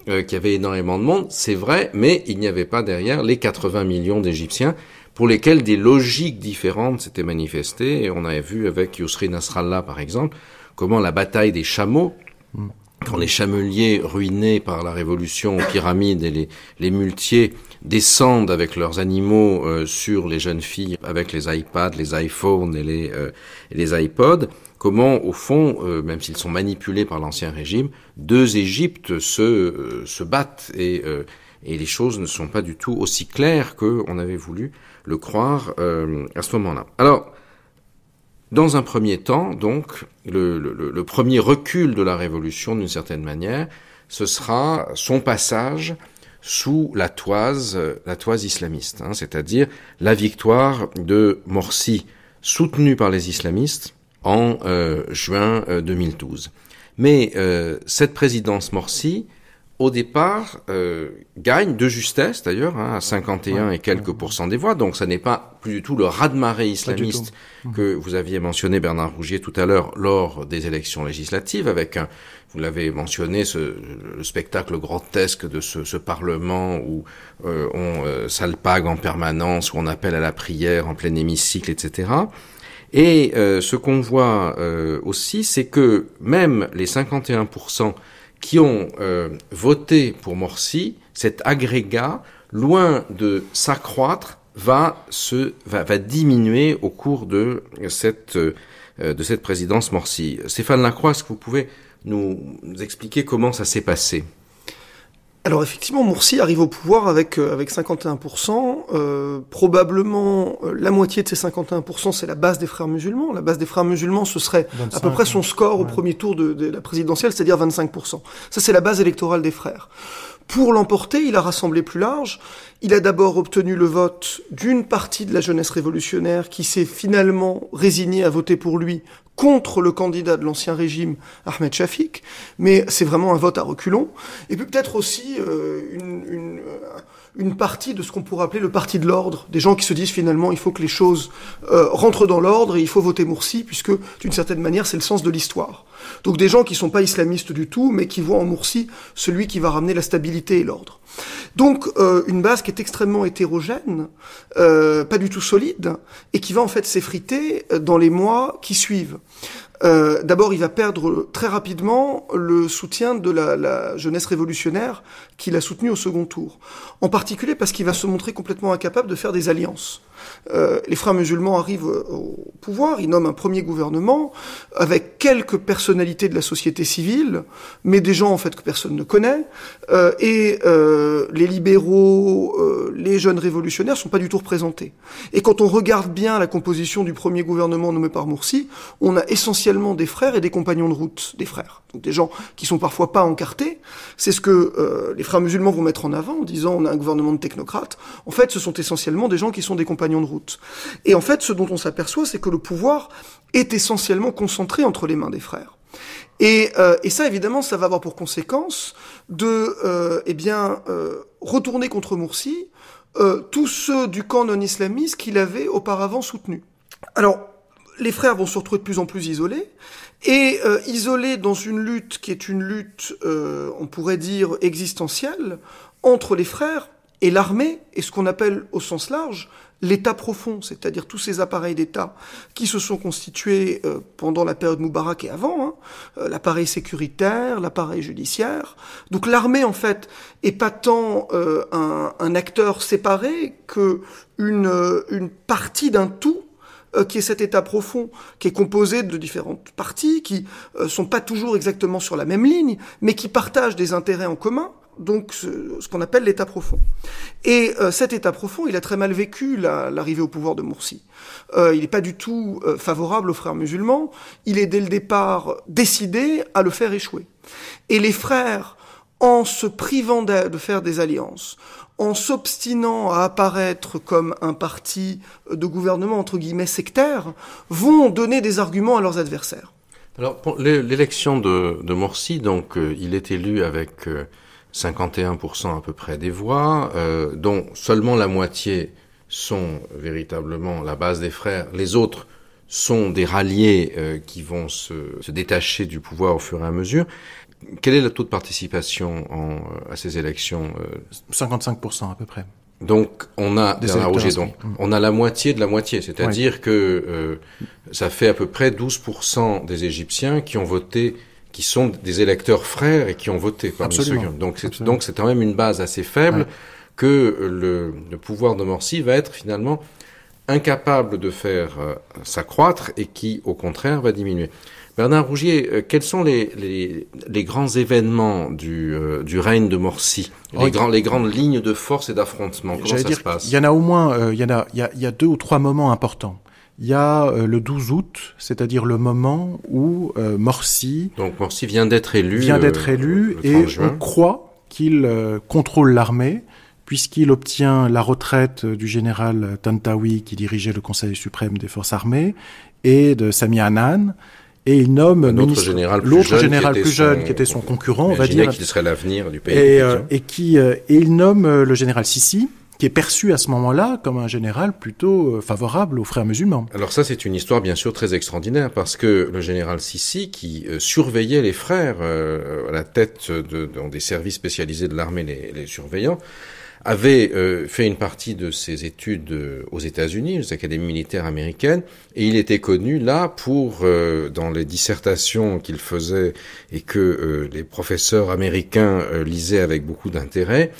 euh, qu'il y avait énormément de monde. C'est vrai, mais il n'y avait pas derrière les 80 millions d'Égyptiens pour lesquels des logiques différentes s'étaient manifestées. Et on avait vu avec Yousri Nasrallah, par exemple, comment la bataille des chameaux, mm. quand les chameliers ruinés par la révolution aux pyramides et les, les muletiers descendent avec leurs animaux euh, sur les jeunes filles avec les iPads, les iPhones et les, euh, les iPods, comment au fond, euh, même s'ils sont manipulés par l'ancien régime, deux Égyptes se, euh, se battent et, euh, et les choses ne sont pas du tout aussi claires qu'on avait voulu le croire à ce moment-là. Alors, dans un premier temps, donc, le, le, le premier recul de la révolution, d'une certaine manière, ce sera son passage sous la toise, la toise islamiste, hein, c'est-à-dire la victoire de Morsi, soutenue par les islamistes en euh, juin euh, 2012. Mais euh, cette présidence Morsi, au départ, euh, gagne de justesse d'ailleurs, hein, à 51 ouais, et quelques ouais. pourcents des voix. Donc ça n'est pas plus du tout le raz-de-marée islamiste que vous aviez mentionné, Bernard Rougier, tout à l'heure, lors des élections législatives, avec un, vous l'avez mentionné, ce, le spectacle grotesque de ce, ce Parlement où euh, on euh, salpague en permanence, où on appelle à la prière en plein hémicycle, etc. Et euh, ce qu'on voit euh, aussi, c'est que même les 51% qui ont euh, voté pour Morsi cet agrégat, loin de s'accroître, va se va, va diminuer au cours de cette euh, de cette présidence Morsi. Stéphane Lacroix, est-ce que vous pouvez nous expliquer comment ça s'est passé? Alors effectivement, Morsi arrive au pouvoir avec euh, avec 51%. Euh, probablement euh, la moitié de ces 51%, c'est la base des frères musulmans. La base des frères musulmans, ce serait à peu près son score au premier tour de, de la présidentielle, c'est-à-dire 25%. Ça, c'est la base électorale des frères. Pour l'emporter, il a rassemblé plus large. Il a d'abord obtenu le vote d'une partie de la jeunesse révolutionnaire qui s'est finalement résignée à voter pour lui contre le candidat de l'ancien régime, Ahmed Shafik, mais c'est vraiment un vote à reculons. Et puis peut-être aussi euh, une, une, partie de ce qu'on pourrait appeler le parti de l'ordre, des gens qui se disent finalement il faut que les choses euh, rentrent dans l'ordre et il faut voter Moursi, puisque d'une certaine manière c'est le sens de l'histoire. Donc des gens qui sont pas islamistes du tout, mais qui voient en Moursi celui qui va ramener la stabilité et l'ordre. Donc euh, une base qui est extrêmement hétérogène, euh, pas du tout solide, et qui va en fait s'effriter dans les mois qui suivent. Euh, D'abord, il va perdre très rapidement le soutien de la, la jeunesse révolutionnaire qu'il a soutenu au second tour. En particulier parce qu'il va se montrer complètement incapable de faire des alliances. Euh, les frères musulmans arrivent au pouvoir, ils nomment un premier gouvernement avec quelques personnalités de la société civile, mais des gens en fait que personne ne connaît, euh, et les libéraux, les jeunes révolutionnaires sont pas du tout représentés. Et quand on regarde bien la composition du premier gouvernement nommé par Moursi, on a essentiellement des frères et des compagnons de route des frères, donc des gens qui sont parfois pas encartés. C'est ce que euh, les frères musulmans vont mettre en avant en disant on a un gouvernement de technocrates. En fait, ce sont essentiellement des gens qui sont des compagnons de route. Et en fait, ce dont on s'aperçoit, c'est que le pouvoir est essentiellement concentré entre les mains des frères. Et, euh, et ça, évidemment, ça va avoir pour conséquence de, euh, eh bien, euh, retourner contre Moursi euh, tous ceux du camp non-islamiste qu'il avait auparavant soutenu. Alors, les frères vont se retrouver de plus en plus isolés, et euh, isolés dans une lutte qui est une lutte, euh, on pourrait dire, existentielle, entre les frères et l'armée, et ce qu'on appelle au sens large l'État profond, c'est-à-dire tous ces appareils d'État qui se sont constitués euh, pendant la période Moubarak et avant, hein, l'appareil sécuritaire, l'appareil judiciaire. Donc l'armée, en fait, est pas tant un, acteur séparé que une partie d'un tout qui est cet état profond, qui est composé de différentes parties, qui euh, sont pas toujours exactement sur la même ligne, mais qui partagent des intérêts en commun, donc ce, ce qu'on appelle l'état profond. Et euh, cet état profond, il a très mal vécu l'arrivée la, au pouvoir de Morsi. Euh, il n'est pas du tout euh, favorable aux frères musulmans. Il est dès le départ décidé à le faire échouer. Et les frères, en se privant de, de faire des alliances, en s'obstinant à apparaître comme un parti de gouvernement entre guillemets sectaire, vont donner des arguments à leurs adversaires. Alors, l'élection de, de, Morsi, donc, euh, il est élu avec euh, 51% à peu près des voix, euh, dont seulement la moitié sont véritablement la base des frères. Les autres sont des ralliés euh, qui vont se, détacher du pouvoir au fur et à mesure. Quel est le taux de participation en, à ces élections 55% à peu près. Donc on a donc on a la moitié de la moitié, c'est-à-dire oui. que euh, ça fait à peu près 12% des Égyptiens qui ont voté, qui sont des électeurs frères et qui ont voté parmi ceux donc c'est donc c'est quand même une base assez faible ouais. que le, le, pouvoir de Morsi va être finalement incapable de faire euh, s'accroître et qui au contraire va diminuer. Bernard Rougier, euh, quels sont les, les, les, grands événements du, euh, du règne de Morsi? Les, grands, les grandes lignes de force et d'affrontement Comment ça dire, se passe? Il y en a au moins, euh, il, y en a, il, y a, il y a deux ou trois moments importants. Il y a euh, le 12 août, c'est-à-dire le moment où Morsi... Donc Morsi vient d'être élu. Vient d'être élu et juin. on croit qu'il contrôle l'armée puisqu'il obtient la retraite du général Tantawi qui dirigeait le Conseil suprême des forces armées et de Sami Hanan et il nomme l'autre général plus l'autre jeune, général qui, plus son, jeune qui était son concurrent, on va dire, qui serait l'avenir du pays. Et, euh, et qui euh, et il nomme euh, le général Sissi, qui est perçu à ce moment-là comme un général plutôt favorable aux frères musulmans. Alors ça, c'est une histoire bien sûr très extraordinaire parce que le général Sissi, qui euh, surveillait les frères euh, à la tête de, de, des services spécialisés de l'armée, les, les surveillants, avait euh, fait une partie de ses études euh, aux États-Unis, aux académies militaires américaines, et il était connu là pour, euh, dans les dissertations qu'il faisait et que les professeurs américains lisaient avec beaucoup d'intérêt,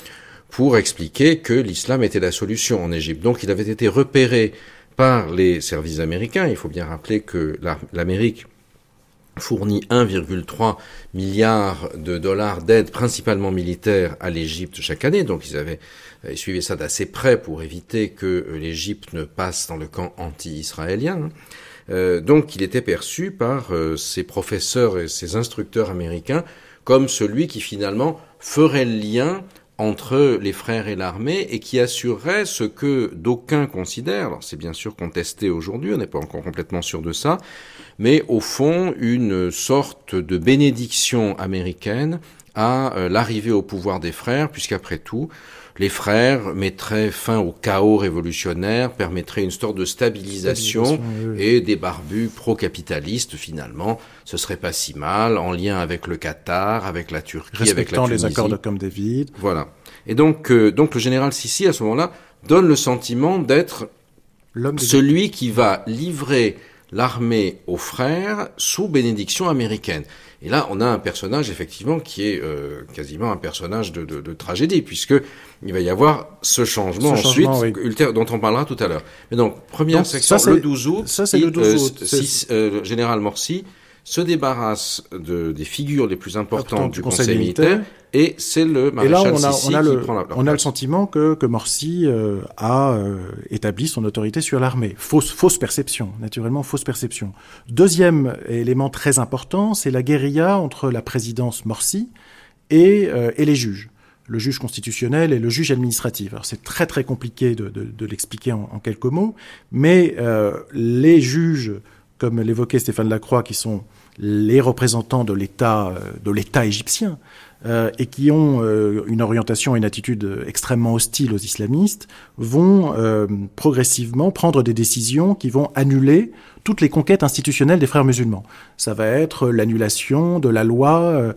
pour expliquer que l'islam était la solution en Égypte. Donc il avait été repéré par les services américains. Il faut bien rappeler que l'Amérique fournit 1,3 milliard de dollars d'aide principalement militaire à l'Égypte chaque année. Donc ils avaient ils suivaient ça d'assez près pour éviter que l'Égypte ne passe dans le camp anti-israélien. Euh, donc il était perçu par euh, ses professeurs et ses instructeurs américains comme celui qui finalement ferait le lien entre les frères et l'armée et qui assurerait ce que d'aucuns considèrent, alors c'est bien sûr contesté aujourd'hui, on n'est pas encore complètement sûr de ça, mais au fond une sorte de bénédiction américaine à euh, l'arrivée au pouvoir des frères, puisqu'après tout, les frères mettraient fin au chaos révolutionnaire, permettraient une sorte de stabilisation, et des barbus pro-capitalistes finalement, ce serait pas si mal, en lien avec le Qatar, avec la Turquie, avec la Tunisie. les accords de Camp David. Voilà. Et donc, euh, donc le général Sissi à ce moment-là donne le sentiment d'être celui qui va livrer l'armée aux frères sous bénédiction américaine. Et là, on a un personnage effectivement qui est euh, quasiment un personnage de, de, de, tragédie, puisque il va y avoir ce changement ensuite, dont on parlera tout à l'heure. Mais donc, première section, le 12 août, ça, c'est le 12 août. Euh, général Morsi se débarrasse de, des figures les plus importantes du, Conseil, militaire, et c'est le maréchal et là, on a, Sissi on a qui le, prend la On a le sentiment que, que Morsi euh, a euh, établi son autorité sur l'armée. Fausse, fausse perception, naturellement, fausse perception. Deuxième élément très important, c'est la guérilla entre la présidence Morsi et, euh, et les juges le juge constitutionnel et le juge administratif. Alors c'est très très compliqué de, de, de l'expliquer en, en, quelques mots, mais euh, les juges comme l'évoquait Stéphane Lacroix, qui sont les représentants de l'État euh, égyptien euh, et qui ont euh, une orientation et une attitude extrêmement hostile aux islamistes, vont progressivement prendre des décisions qui vont annuler toutes les conquêtes institutionnelles des frères musulmans. Ça va être l'annulation de la loi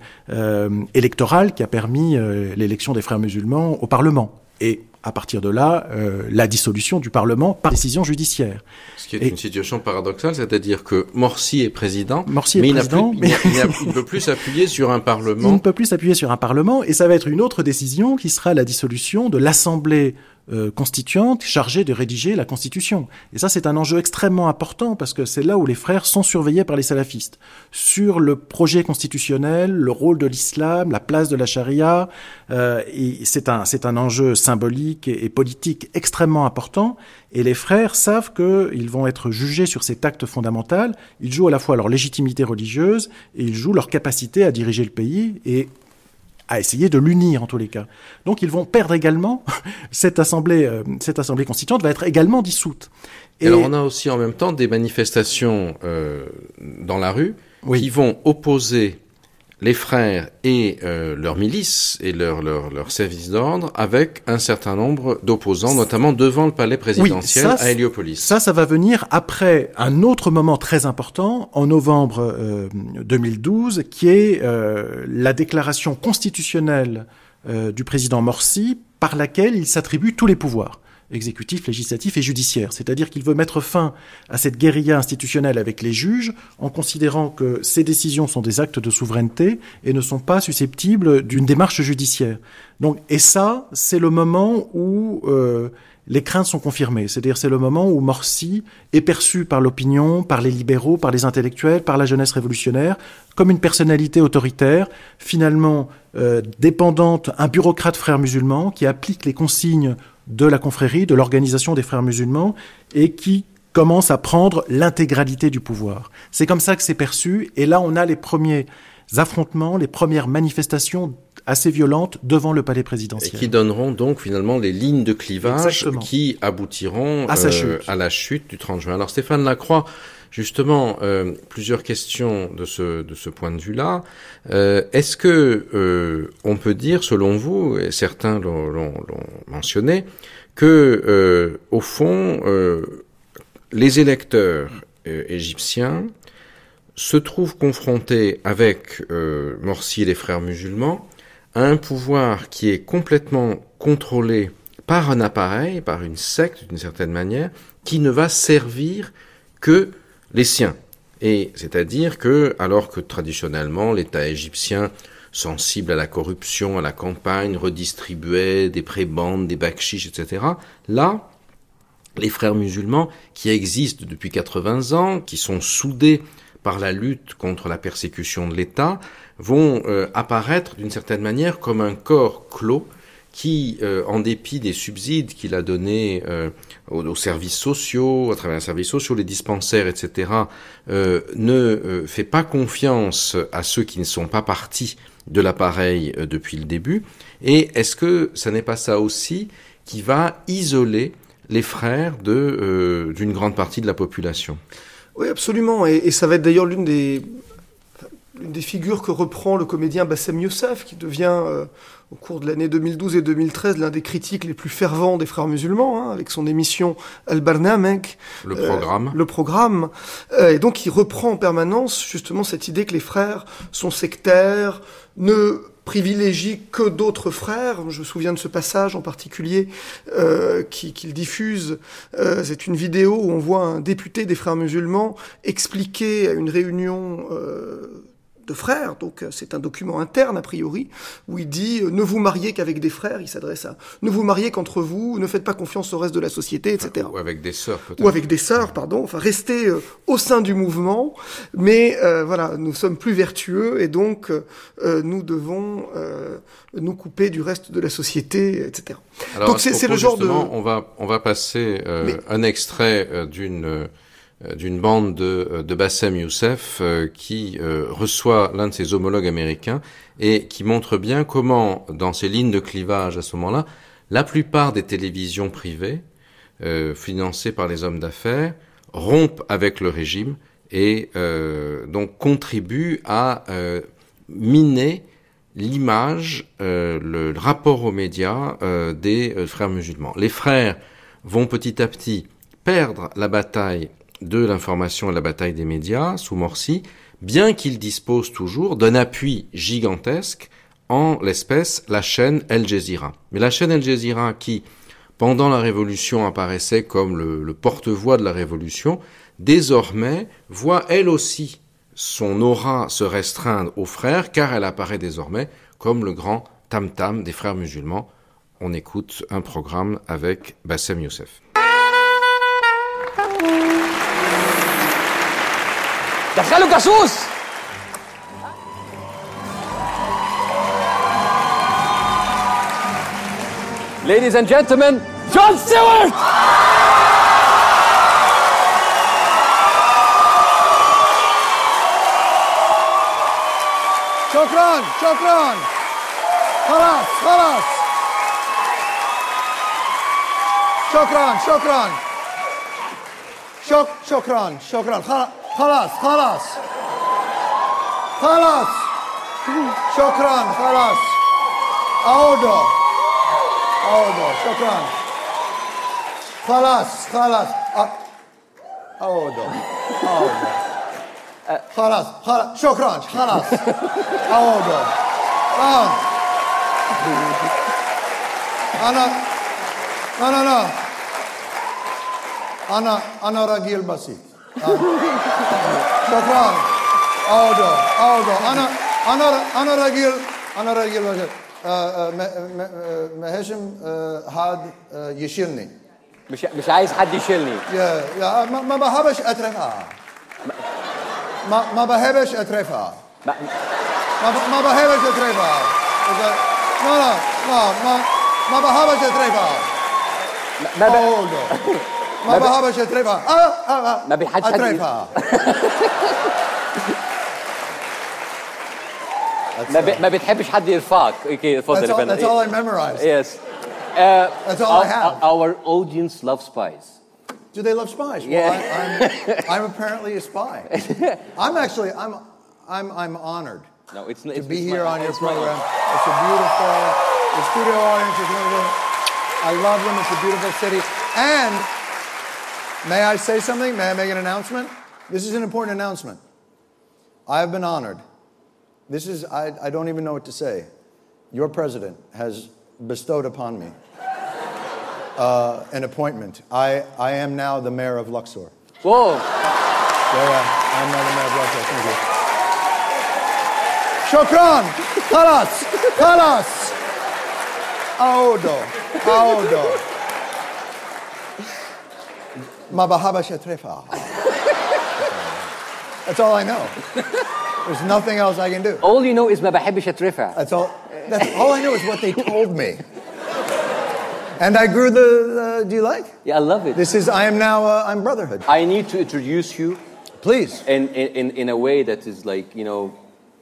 électorale qui a permis l'élection des frères musulmans au Parlement. Et à partir de là, euh, la dissolution du Parlement par décision judiciaire. Ce qui est et, une situation paradoxale, c'est-à-dire que Morsi est président, Morsi est mais, président, il, plus, mais... il, ne peut plus s'appuyer sur un Parlement. Il ne peut plus s'appuyer sur un Parlement, et ça va être une autre décision qui sera la dissolution de l'Assemblée euh, constituante chargée de rédiger la Constitution. Et ça, c'est un enjeu extrêmement important parce que c'est là où les frères sont surveillés par les salafistes. Sur le projet constitutionnel, le rôle de l'islam, la place de la charia, euh, c'est un, c'est un enjeu symbolique et, et, politique extrêmement important. Et les frères savent qu'ils vont être jugés sur cet acte fondamental. Ils jouent à la fois leur légitimité religieuse et ils jouent leur capacité à diriger le pays. Et à essayer de l'unir en tous les cas. Donc ils vont perdre également cette assemblée, euh, cette assemblée constituante va être également dissoute. Et alors on a aussi en même temps des manifestations euh, dans la rue oui. qui vont opposer les frères et euh, leurs milices et leurs leur, leur services d'ordre avec un certain nombre d'opposants, notamment devant le palais présidentiel oui, ça, à Héliopolis. Ça, ça va venir après un autre moment très important en novembre euh, 2012, qui est euh, la déclaration constitutionnelle euh, du président Morsi par laquelle il s'attribue tous les pouvoirs exécutif, législatif et judiciaire. C'est-à-dire qu'il veut mettre fin à cette guérilla institutionnelle avec les juges en considérant que ces décisions sont des actes de souveraineté et ne sont pas susceptibles d'une démarche judiciaire. Donc, et ça, c'est le moment où euh, les craintes sont confirmées. C'est-à-dire c'est le moment où Morsi est perçu par l'opinion, par les libéraux, par les intellectuels, par la jeunesse révolutionnaire, comme une personnalité autoritaire, finalement euh, dépendante, un bureaucrate frère musulman qui applique les consignes de la confrérie, de l'organisation des frères musulmans, et qui commence à prendre l'intégralité du pouvoir. C'est comme ça que c'est perçu, et là on a les premiers affrontements, les premières manifestations assez violentes devant le palais présidentiel. Et qui donneront donc finalement les lignes de clivage Exactement. qui aboutiront à, sa euh, à la chute du 30 juin. Alors Stéphane Lacroix, justement, euh, plusieurs questions de ce, point de vue-là. Euh, Est-ce que euh, on peut dire, selon vous, et certains l'ont mentionné, que au fond, les électeurs égyptiens se trouvent confrontés avec Morsi et les frères musulmans à un pouvoir qui est complètement contrôlé par un appareil, par une secte d'une certaine manière, qui ne va servir que les siens. Et c'est-à-dire que, alors que traditionnellement l'État égyptien sensibles à la corruption, à la campagne, redistribuaient des prébendes, des bakchiches, etc. Là, les frères musulmans, qui existent depuis 80 ans, qui sont soudés par la lutte contre la persécution de l'État, vont euh, apparaître d'une certaine manière comme un corps clos qui, euh, en dépit des subsides qu'il a donnés euh, aux, services sociaux, à travers les services sociaux, les dispensaires, etc., ne fait pas confiance à ceux qui ne sont pas partis de l'appareil depuis le début. Et est-ce que ça n'est pas ça aussi qui va isoler les frères de d'une grande partie de la population? Oui, absolument. Et ça va être d'ailleurs l'une des l'une des figures que reprend le comédien Bassem Youssef, qui devient euh, au cours de l'année 2012 et 2013 l'un des critiques les plus fervents des frères musulmans, hein, avec son émission Al-Barnamek. Le programme. Euh, le programme. Euh, et donc il reprend en permanence justement cette idée que les frères sont sectaires, ne privilégient que d'autres frères. Je me souviens de ce passage en particulier euh, qu'il diffuse. Euh, c'est une vidéo où on voit un député des frères musulmans expliquer à une réunion euh, de frères, donc euh, c'est un document interne a priori, où il dit euh, ne vous mariez qu'avec des frères, il s'adresse à ne vous mariez qu'entre vous, ne faites pas confiance au reste de la société, etc. Ou avec des sœurs peut-être. Ou avec des sœurs, pardon, enfin restez euh, au sein du mouvement, mais voilà, nous sommes plus vertueux et donc nous devons nous couper du reste de la société, etc. Alors, donc c'est le genre de... On va, on va passer un extrait d'une euh, d'une bande de, euh, de Bassem Youssef euh, qui reçoit l'un de ses homologues américains et qui montre bien comment, dans ces lignes de clivage à ce moment-là, la plupart des télévisions privées, financées par les hommes d'affaires, rompent avec le régime et donc contribuent à miner l'image, le, rapport aux médias des frères musulmans. Les frères vont petit à petit perdre la bataille de l'information et la bataille des médias sous Morsi, bien qu'il dispose toujours d'un appui gigantesque en l'espèce la chaîne El Jazeera. Mais la chaîne El Jazeera qui, pendant la Révolution, apparaissait comme le, porte-voix de la Révolution, désormais voit elle aussi son aura se restreindre aux frères, car elle apparaît désormais comme le grand tam-tam des frères musulmans. On écoute un programme avec Bassem Youssef. دخلوا جاسوس Ladies and gentlemen, John Stewart! شكرا شكرا خلاص خلاص شكرا شكرا شك شكرا شكرا خلاص خلاص خلاص خلاص شكرا خلاص عودوا عودوا شكرا خلاص خلاص عودوا عودوا خلاص خلاص شكرا خلاص عودوا آه. أنا أنا أنا أنا أنا رجل بسيط شكرا. عودة عودة. أنا أنا أنا رجل أنا رجل رجل هاشم هاد يشيلني. مش مش عايز حد يشيلني. يا يا ما بحبش اترفها ما ما بحبش اترفها ما ما بحبش اترفها لا لا لا ما ما بحبش اترفها ما ما بحبش اترفها اه اه ما بيحدش حد اترفها ما, بي, ما بتحبش حد يرفعك اوكي اتفضل That's all, that's all I memorized. Yes. Uh, That's all our, I have. Our audience loves spies. Do they love spies? Yeah. Well, I, I'm, I'm apparently a spy. I'm actually, I'm, I'm, I'm honored No, it's to it's, be it's here my- on your it's my- program. It's a beautiful, the studio audience is wonderful. I love them. It's a beautiful city. And May I say something? May I make an announcement? This is an important announcement. I have been honored. This is, I, I don't even know what to say. Your president has bestowed upon me uh, an appointment. I, I am now the mayor of Luxor. Whoa. Yeah, I'm now the mayor of Luxor. Thank you. Shokran! Kalas! Kalas! Aodo! Aodo! ما بحبش أترفع That's all I know. There's nothing else I can do. All you know is ما بحبش اترفع. That's all. That's all I know is what they told me. And I grew the. Uh, do you like? Yeah, I love it. This is. I am now. Uh, I'm brotherhood. I need to introduce you Please. in, in, in a way that is like, you know,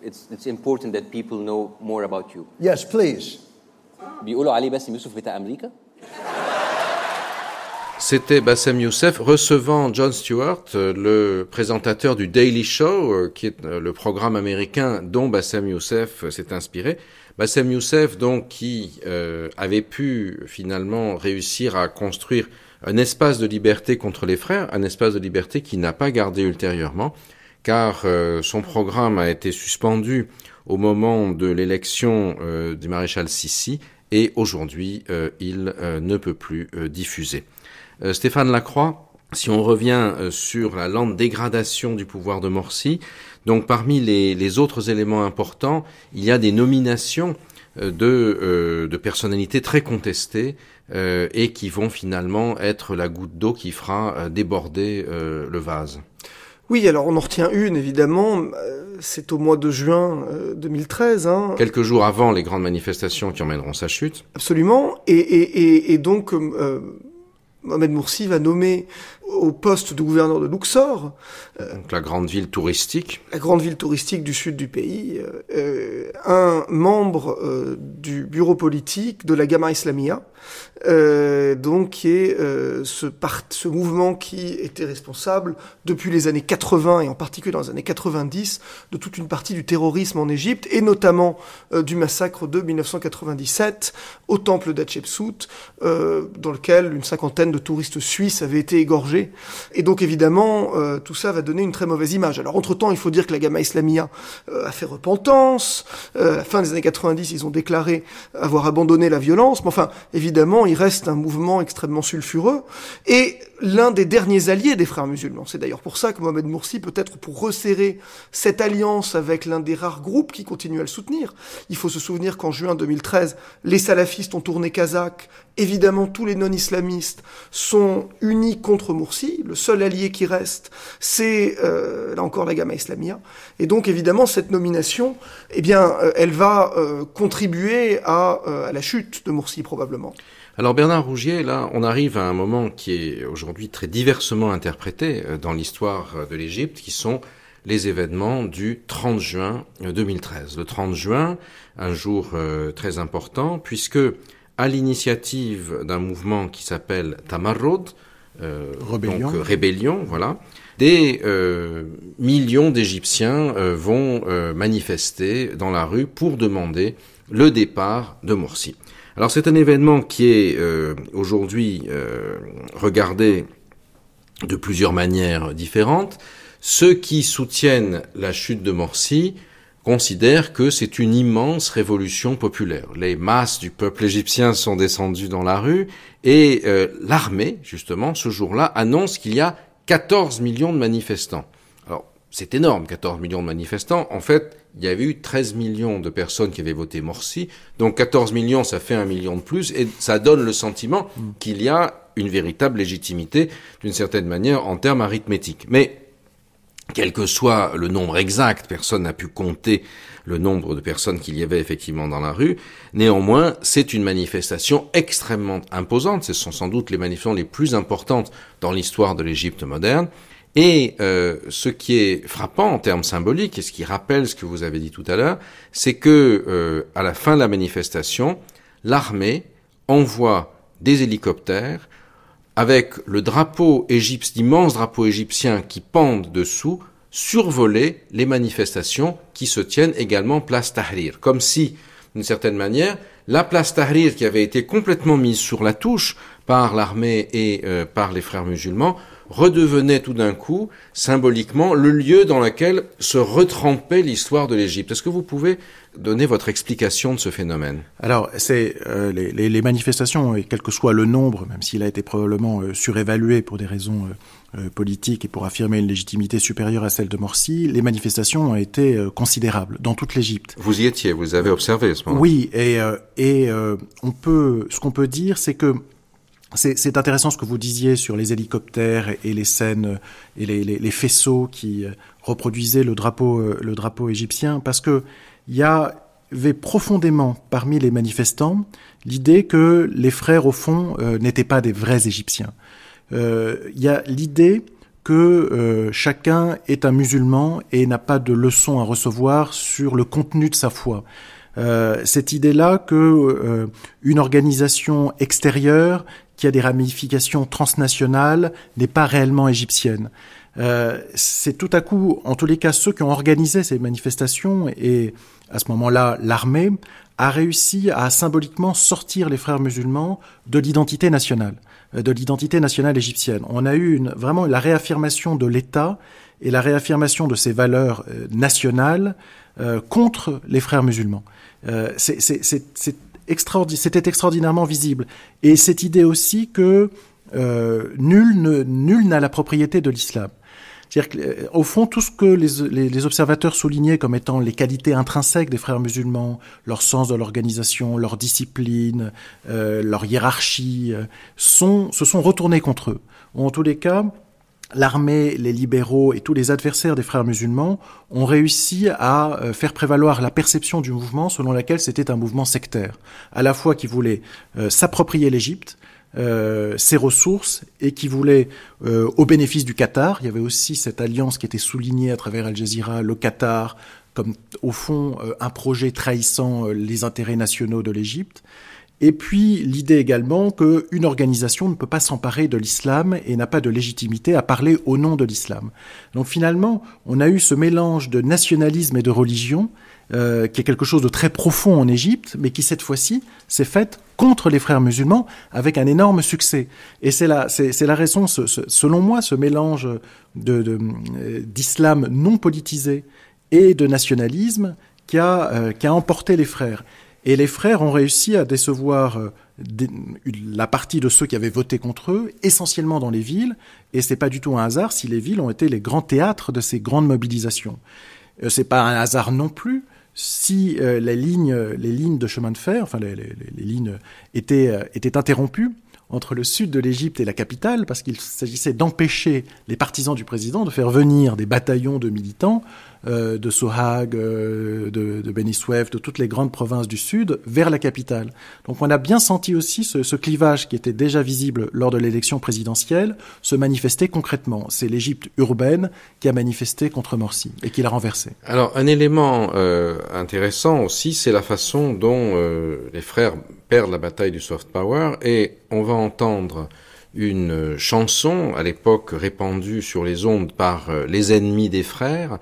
it's, it's important that people know more about you. Yes, please. بيقولوا عليه باسم يوسف بتاع أمريكا. C'était Bassem Youssef recevant Jon Stewart, euh, le présentateur du Daily Show, euh, qui est euh, le programme américain dont Bassem Youssef s'est inspiré. Bassem Youssef, donc, qui avait pu finalement réussir à construire un espace de liberté contre les frères, un espace de liberté qui n'a pas gardé ultérieurement, car son programme a été suspendu au moment de l'élection du maréchal Sissi, et aujourd'hui, il ne peut plus diffuser. Euh, Stéphane Lacroix, si on revient euh, sur la lente dégradation du pouvoir de Morsi, donc parmi les, les autres éléments importants, il y a des nominations euh, de, de personnalités très contestées et qui vont finalement être la goutte d'eau qui fera déborder le vase. Oui, alors on en retient une, évidemment. C'est au mois de juin euh, 2013. Hein, Quelques jours avant les grandes manifestations qui emmèneront sa chute, Absolument. Et, et, et, et donc, euh, Mohamed Moursi va nommer au poste de gouverneur de Luxor, donc la grande ville touristique, la grande ville touristique du sud du pays, euh, euh, un membre euh, du bureau politique de la Gamma Islamia, euh, donc qui est euh, ce, part, ce mouvement qui était responsable depuis les années 80 et en particulier dans les années 90 de toute une partie du terrorisme en Égypte et notamment euh, du massacre de 1997 au temple d'Hatshepsut, euh, dans lequel une cinquantaine de touristes suisses avaient été égorgés. Et donc évidemment, tout ça va donner une très mauvaise image. Alors entre-temps, il faut dire que la Gamma Islamia a fait repentance. À la fin des années 90, ils ont déclaré avoir abandonné la violence. Mais enfin, évidemment, reste un mouvement extrêmement sulfureux. Et l'un des derniers alliés des frères musulmans. C'est d'ailleurs pour ça que Mohamed Moursi, peut-être pour resserrer cette alliance avec l'un des rares groupes qui continue à le soutenir. Il faut se souvenir qu'en juin 2013, les salafistes ont tourné kazakh. Évidemment, tous les non-islamistes sont unis contre Moursi. Le seul allié qui reste, c'est euh, là encore la Gamma Islamia. Et donc, évidemment, cette nomination, eh bien, euh, elle va euh, contribuer à, à la chute de Moursi probablement. Alors Bernard Rougier, là, on arrive à un moment qui est aujourd'hui très diversement interprété euh, dans l'histoire euh, de l'Égypte, qui sont les événements du 30 juin euh, 2013. Le 30 juin, un jour euh, très important, puisque à l'initiative d'un mouvement qui s'appelle Tamarrod, euh, Rébellion. donc euh, rébellion, voilà, des euh, millions d'Égyptiens euh, vont euh, manifester dans la rue pour demander le départ de Morsi. Alors c'est un événement qui est euh, aujourd'hui euh, regardé de plusieurs manières différentes. Ceux qui soutiennent la chute de Morsi considèrent que c'est une immense révolution populaire. Les masses du peuple égyptien sont descendues dans la rue et euh, l'armée, justement, ce jour-là, annonce qu'il y a 14 millions de manifestants. C'est énorme, 14 millions de manifestants. En fait, il y avait eu 13 millions de personnes qui avaient voté Morsi. Donc 14 millions, ça fait un million de plus. Et ça donne le sentiment qu'il y a une véritable légitimité, d'une certaine manière, en termes arithmétiques. Mais, quel que soit le nombre exact, personne n'a pu compter le nombre de personnes qu'il y avait effectivement dans la rue. Néanmoins, c'est une manifestation extrêmement imposante. Ce sont sans doute les manifestations les plus importantes dans l'histoire de l'Égypte moderne. Et euh, ce qui est frappant en termes symboliques, et ce qui rappelle ce que vous avez dit tout à l'heure, c'est que euh, à la fin de la manifestation, l'armée envoie des hélicoptères avec le drapeau égyptien, l'immense drapeau égyptien qui pendent dessous, survoler les manifestations qui se tiennent également place Tahrir, comme si, d'une certaine manière, la place Tahrir qui avait été complètement mise sur la touche par l'armée et euh, par les frères musulmans, redevenait tout d'un coup, symboliquement, le lieu dans lequel se retrempait l'histoire de l'Égypte. Est-ce que vous pouvez donner votre explication de ce phénomène? Alors, c'est euh, les, les, les, manifestations, et quel que soit le nombre, même s'il a été probablement euh, surévalué pour des raisons euh, euh, politiques et pour affirmer une légitimité supérieure à celle de Morsi, les manifestations ont été euh, considérables dans toute l'Égypte. Vous y étiez, vous avez observé ce moment. Oui, et, et on peut, ce qu'on peut dire, c'est que c'est intéressant ce que vous disiez sur les hélicoptères et les scènes et les, les, les faisceaux qui reproduisaient le drapeau, le drapeau égyptien, parce que il y avait profondément parmi les manifestants l'idée que les frères, au fond, euh, n'étaient pas des vrais Égyptiens. Euh, il y a l'idée que euh, chacun est un musulman et n'a pas de leçon à recevoir sur le contenu de sa foi. Euh, cette idée-là que euh, une organisation extérieure qui a des ramifications transnationales n'est pas réellement égyptienne. Euh, c'est tout à coup, en tous les cas, ceux qui ont organisé ces manifestations et à ce moment-là, l'armée a réussi à symboliquement sortir les frères musulmans de l'identité nationale, euh, de l'identité nationale égyptienne. On a eu une, vraiment la réaffirmation de l'État et la réaffirmation de ses valeurs euh, nationales euh, contre les frères musulmans. Euh, C'était extraordi extraordinairement visible. Et cette idée aussi que euh, nul n'a la propriété de l'islam. C'est-à-dire qu'au fond, tout ce que les, observateurs soulignaient comme étant les qualités intrinsèques des frères musulmans, leur sens de l'organisation, leur discipline, leur hiérarchie, se sont retournés contre eux. En tous les cas, l'armée, les libéraux et tous les adversaires des frères musulmans ont réussi à euh, faire prévaloir la perception du mouvement selon laquelle c'était un mouvement sectaire, à la fois qui voulait euh, s'approprier l'Égypte, euh, ses ressources et qui voulait, euh, au bénéfice du Qatar, il y avait aussi cette alliance qui était soulignée à travers Al Jazeera, le Qatar, comme au fond euh, un projet trahissant les intérêts nationaux de l'Égypte. Et puis l'idée également qu'une organisation ne peut pas s'emparer de l'islam et n'a pas de légitimité à parler au nom de l'islam. Donc finalement, on a eu ce mélange de nationalisme et de religion euh, qui est quelque chose de très profond en Égypte, mais qui cette fois-ci s'est faite contre les frères musulmans avec un énorme succès. Et c'est la, raison, selon moi, ce mélange d'islam non politisé et de nationalisme qui a, euh, qui a emporté les frères. Et les frères ont réussi à décevoir euh, la partie de ceux qui avaient voté contre eux, essentiellement dans les villes, et c'est pas du tout un hasard si les villes ont été les grands théâtres de ces grandes mobilisations. Euh, c'est pas un hasard non plus si euh, les lignes, de chemin de fer, enfin les, lignes étaient interrompues entre le sud de l'Égypte et la capitale, parce qu'il s'agissait d'empêcher les partisans du président de faire venir des bataillons de militants euh, de Sohag, euh, de, de de toutes les grandes provinces du sud, vers la capitale. Donc on a bien senti aussi ce, clivage qui était déjà visible lors de l'élection présidentielle se manifester concrètement. C'est l'Égypte urbaine qui a manifesté contre Morsi et qui l'a renversé. Alors un élément euh, intéressant aussi, c'est la façon dont les frères perdent la bataille du soft power et on va entendre une chanson à l'époque répandue sur les ondes par les ennemis des frères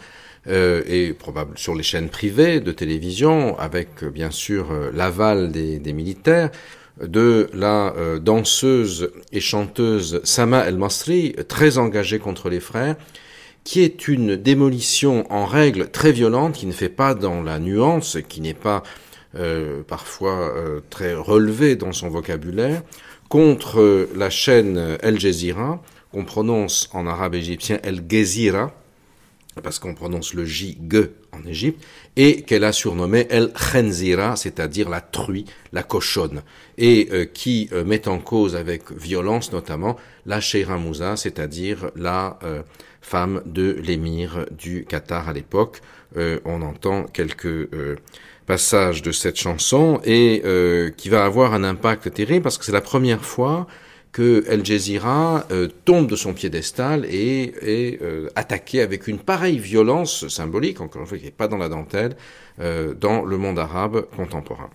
euh, et probable sur les chaînes privées de télévision, avec bien sûr euh, l'aval des, des, militaires, de la euh, danseuse et chanteuse Sama El Masri, très engagée contre les frères, qui est une démolition en règle très violente, qui ne fait pas dans la nuance, qui n'est pas euh, parfois euh, très relevée dans son vocabulaire, contre la chaîne El Jazeera, qu'on prononce en arabe égyptien El Gezira, parce qu'on prononce le J, G en Égypte, et qu'elle a surnommé El Khenzira, c'est-à-dire la truie, la cochonne, et euh, qui euh, met en cause avec violence notamment la Sheira Moussa, c'est-à-dire la euh, femme de l'émir du Qatar à l'époque. On entend quelques passages de cette chanson et qui va avoir un impact terrible parce que c'est la première fois que El Jazeera euh, tombe de son piédestal et est euh, attaqué avec une pareille violence symbolique, encore une fois qui n'est pas dans la dentelle, euh, dans le monde arabe contemporain.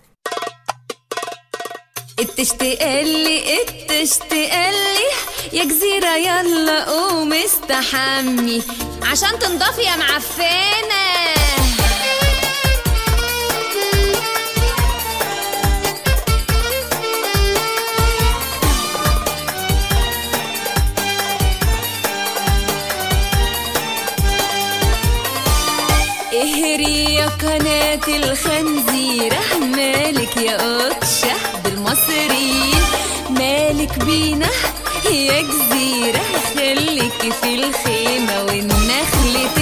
قناة الخنزيرة مالك يا قطشة بالمصريين مالك بينا يا جزيرة خليك في الخيمة والنخلتين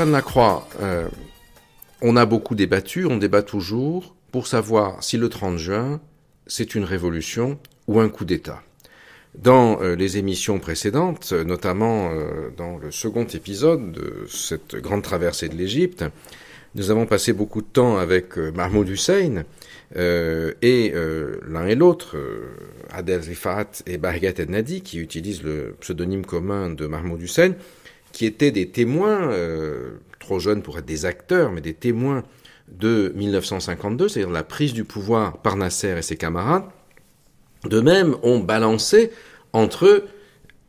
Stéphane Lacroix, euh, on a beaucoup débattu, on débat toujours pour savoir si le 30 juin, c'est une révolution ou un coup d'État. Dans euh, les émissions précédentes, euh, notamment dans le second épisode de cette grande traversée de l'Égypte, nous avons passé beaucoup de temps avec Mahmoud Hussein euh, et l'un et l'autre, Adel Rifat et Bahgat El-Nadi, qui utilisent le pseudonyme commun de Mahmoud Hussein, qui étaient des témoins, euh, trop jeunes pour être des acteurs, mais des témoins de 1952, c'est-à-dire la prise du pouvoir par Nasser et ses camarades, de même ont balancé entre eux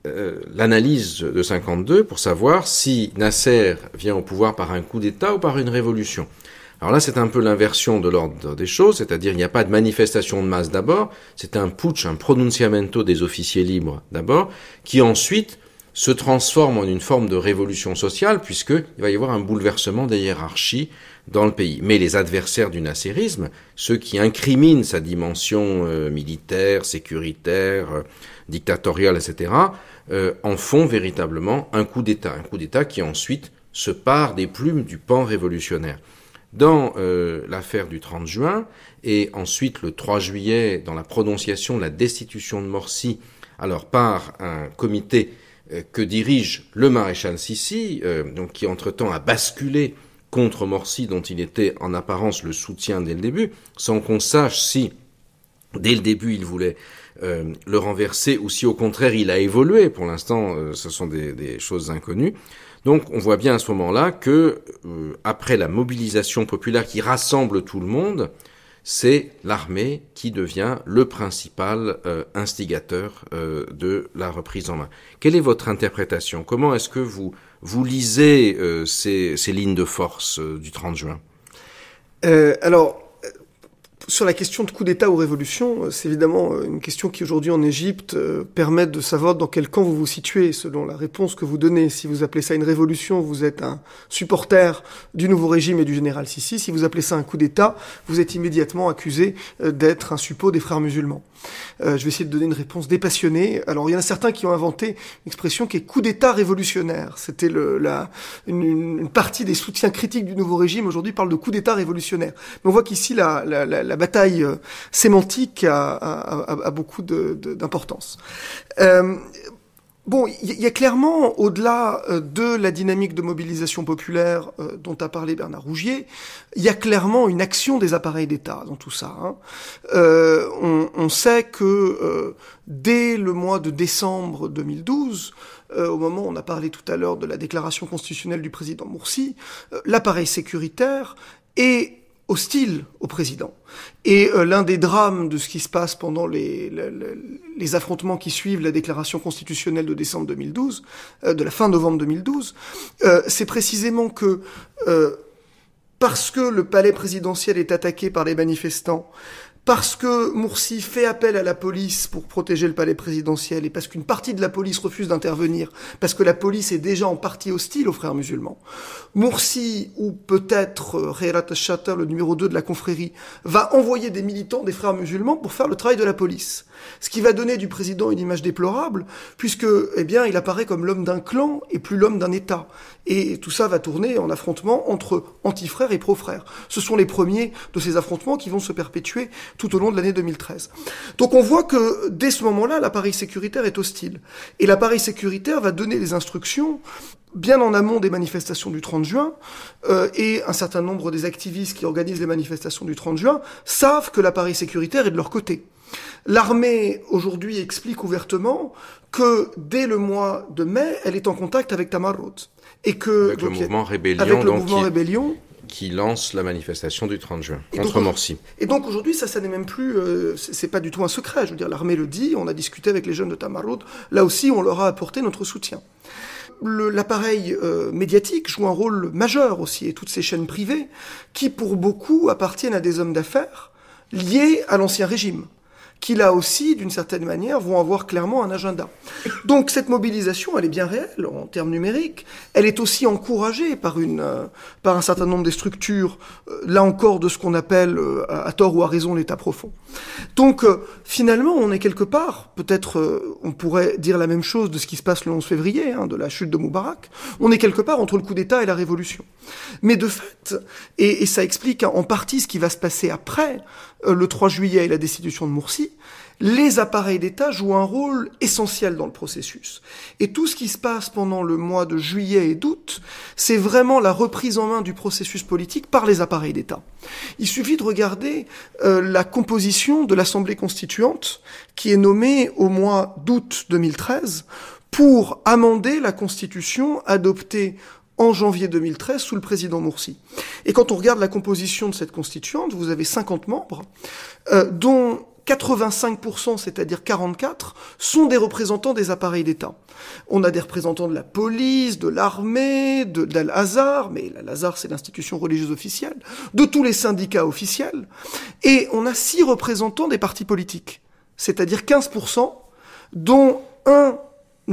euh, l'analyse de 52 pour savoir si Nasser vient au pouvoir par un coup d'État ou par une révolution. Alors là, c'est un peu l'inversion de l'ordre des choses, c'est-à-dire il n'y a pas de manifestation de masse d'abord, c'est un putsch, un pronunciamento des officiers libres d'abord, qui ensuite se transforme en une forme de révolution sociale, puisqu'il va y avoir un bouleversement des hiérarchies dans le pays. Mais les adversaires du nasserisme, ceux qui incriminent sa dimension euh, militaire, sécuritaire, euh, dictatoriale, etc., euh, en font véritablement un coup d'État. Un coup d'État qui ensuite se part des plumes du pan révolutionnaire. Dans euh, l'affaire du 30 juin, et ensuite le 3 juillet, dans la prononciation de la destitution de Morsi, alors par un comité que dirige le maréchal Sissi, euh, donc qui entre-temps a basculé contre Morsi, dont il était en apparence le soutien dès le début, sans qu'on sache si, dès le début, il voulait euh, le renverser ou si au contraire il a évolué. Pour l'instant, euh, ce sont des, des, choses inconnues. Donc, on voit bien à ce moment-là que, euh, après la mobilisation populaire qui rassemble tout le monde, c'est l'armée qui devient le principal euh, instigateur euh, de la reprise en main. Quelle est votre interprétation? Comment est-ce que vous, vous lisez euh, ces, ces, lignes de force euh, du 30 juin? Alors, sur la question de coup d'État ou révolution, c'est évidemment une question qui aujourd'hui en Égypte euh, permet de savoir dans quel camp vous vous situez selon la réponse que vous donnez. Si vous appelez ça une révolution, vous êtes un supporter du nouveau régime et du général Sissi. Si vous appelez ça un coup d'État, vous êtes immédiatement accusé euh, d'être un suppôt des frères musulmans. Euh, je vais essayer de donner une réponse dépassionnée. Alors il y en a certains qui ont inventé une expression qui est coup d'État révolutionnaire. C'était la, une, une, partie des soutiens critiques du nouveau régime aujourd'hui parle de coup d'État révolutionnaire. Mais on voit qu'ici la, la, la la bataille euh, sémantique a, beaucoup d'importance. Euh, Bon, il y a clairement, au-delà euh, de la dynamique de mobilisation populaire dont a parlé Bernard Rougier, il y a clairement une action des appareils d'État dans tout ça. hein. On, sait que dès le mois de décembre 2012, euh, au moment où on a parlé tout à l'heure de la déclaration constitutionnelle du président Morsi, euh, l'appareil sécuritaire est hostile au président. Et euh, l'un des drames de ce qui se passe pendant les, le- le- les affrontements qui suivent la déclaration constitutionnelle de décembre 2012, euh, de la fin novembre 2012, euh, c'est précisément que parce que le palais présidentiel est attaqué par les manifestants, parce que Moursi fait appel à la police pour protéger le palais présidentiel et parce qu'une partie de la police refuse d'intervenir, parce que la police est déjà en partie hostile aux frères musulmans, Moursi, ou peut-être euh, Khairat al-Shatter, le numéro 2 de la confrérie, va envoyer des militants des frères musulmans pour faire le travail de la police. Ce qui va donner du président une image déplorable, puisque, eh bien, il apparaît comme l'homme d'un clan et plus l'homme d'un État. Et tout ça va tourner en affrontement entre anti-frères et pro-frères. Ce sont les premiers de ces affrontements qui vont se perpétuer tout au long de l'année 2013. Donc on voit que dès ce moment-là, l'appareil sécuritaire est hostile. Et l'appareil sécuritaire va donner des instructions bien en amont des manifestations du 30 juin, euh, et un certain nombre des activistes qui organisent les manifestations du 30 juin savent que l'appareil sécuritaire est de leur côté. L'armée aujourd'hui explique ouvertement que dès le mois de mai, elle est en contact avec Tamarot. Et que, Avec le donc, mouvement Rébellion, avec le donc, mouvement qui- Rébellion. Qui lance la manifestation du 30 juin Et contre donc, Morsi. Et donc aujourd'hui, ça, ça n'est même plus, euh, c'est pas du tout un secret. Je veux dire, l'armée le dit. On a discuté avec les jeunes de Tamarot. Là aussi, on leur a apporté notre soutien. L'appareil euh, médiatique joue un rôle majeur aussi, et toutes ces chaînes privées, qui pour beaucoup appartiennent à des hommes d'affaires liés à l'ancien régime, qui là aussi, d'une certaine manière, vont avoir clairement un agenda. Donc cette mobilisation, elle est bien réelle en termes numériques. Elle est aussi encouragée par une, euh, par un certain nombre des structures, euh, là encore de ce qu'on appelle, euh, à tort ou à raison, l'État profond. Donc finalement, on est quelque part, peut-être on pourrait dire la même chose de ce qui se passe le 11 février, hein, de la chute de Moubarak, on est quelque part entre le coup d'État et la révolution. Mais de fait, et, et ça explique en partie ce qui va se passer après le 3 juillet et la destitution de Les appareils d'État jouent un rôle essentiel dans le processus. Et tout ce qui se passe pendant le mois de juillet et d'août, c'est vraiment la reprise en main du processus politique par les appareils d'État. Il suffit de regarder euh, la composition de l'Assemblée constituante qui est nommée au mois d'août 2013 pour amender la Constitution adoptée en janvier 2013 sous le président Moursi. Et quand on regarde la composition de cette constituante, vous avez 50 membres, euh, dont 85%, c'est-à-dire 44, sont des représentants des appareils d'État. On a des représentants de la police, de l'armée, de, d'Al-Azhar, mais l'Al-Azhar c'est l'institution religieuse officielle, de tous les syndicats officiels, et on a six représentants des partis politiques, c'est-à-dire 15%, dont un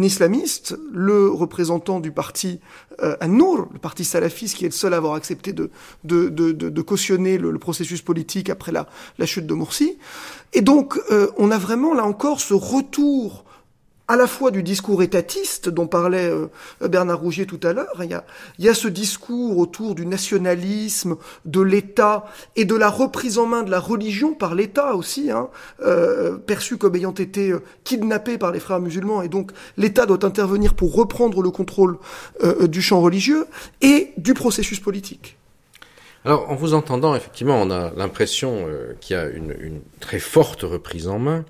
islamiste, le représentant du parti euh, An-Nour, le parti salafiste qui est le seul à avoir accepté de, de, de, de, cautionner le, le processus politique après la, la chute de Morsi. Et donc, euh, on a vraiment là encore ce retour à la fois du discours étatiste dont parlait euh, Bernard Rougier tout à l'heure, il y a, il y a ce discours autour du nationalisme, de l'État et de la reprise en main de la religion par l'État aussi, hein, euh, perçu comme ayant été euh, kidnappé par les frères musulmans et donc l'État doit intervenir pour reprendre le contrôle du champ religieux et du processus politique. Alors, en vous entendant, effectivement, on a l'impression qu'il y a une, une très forte reprise en main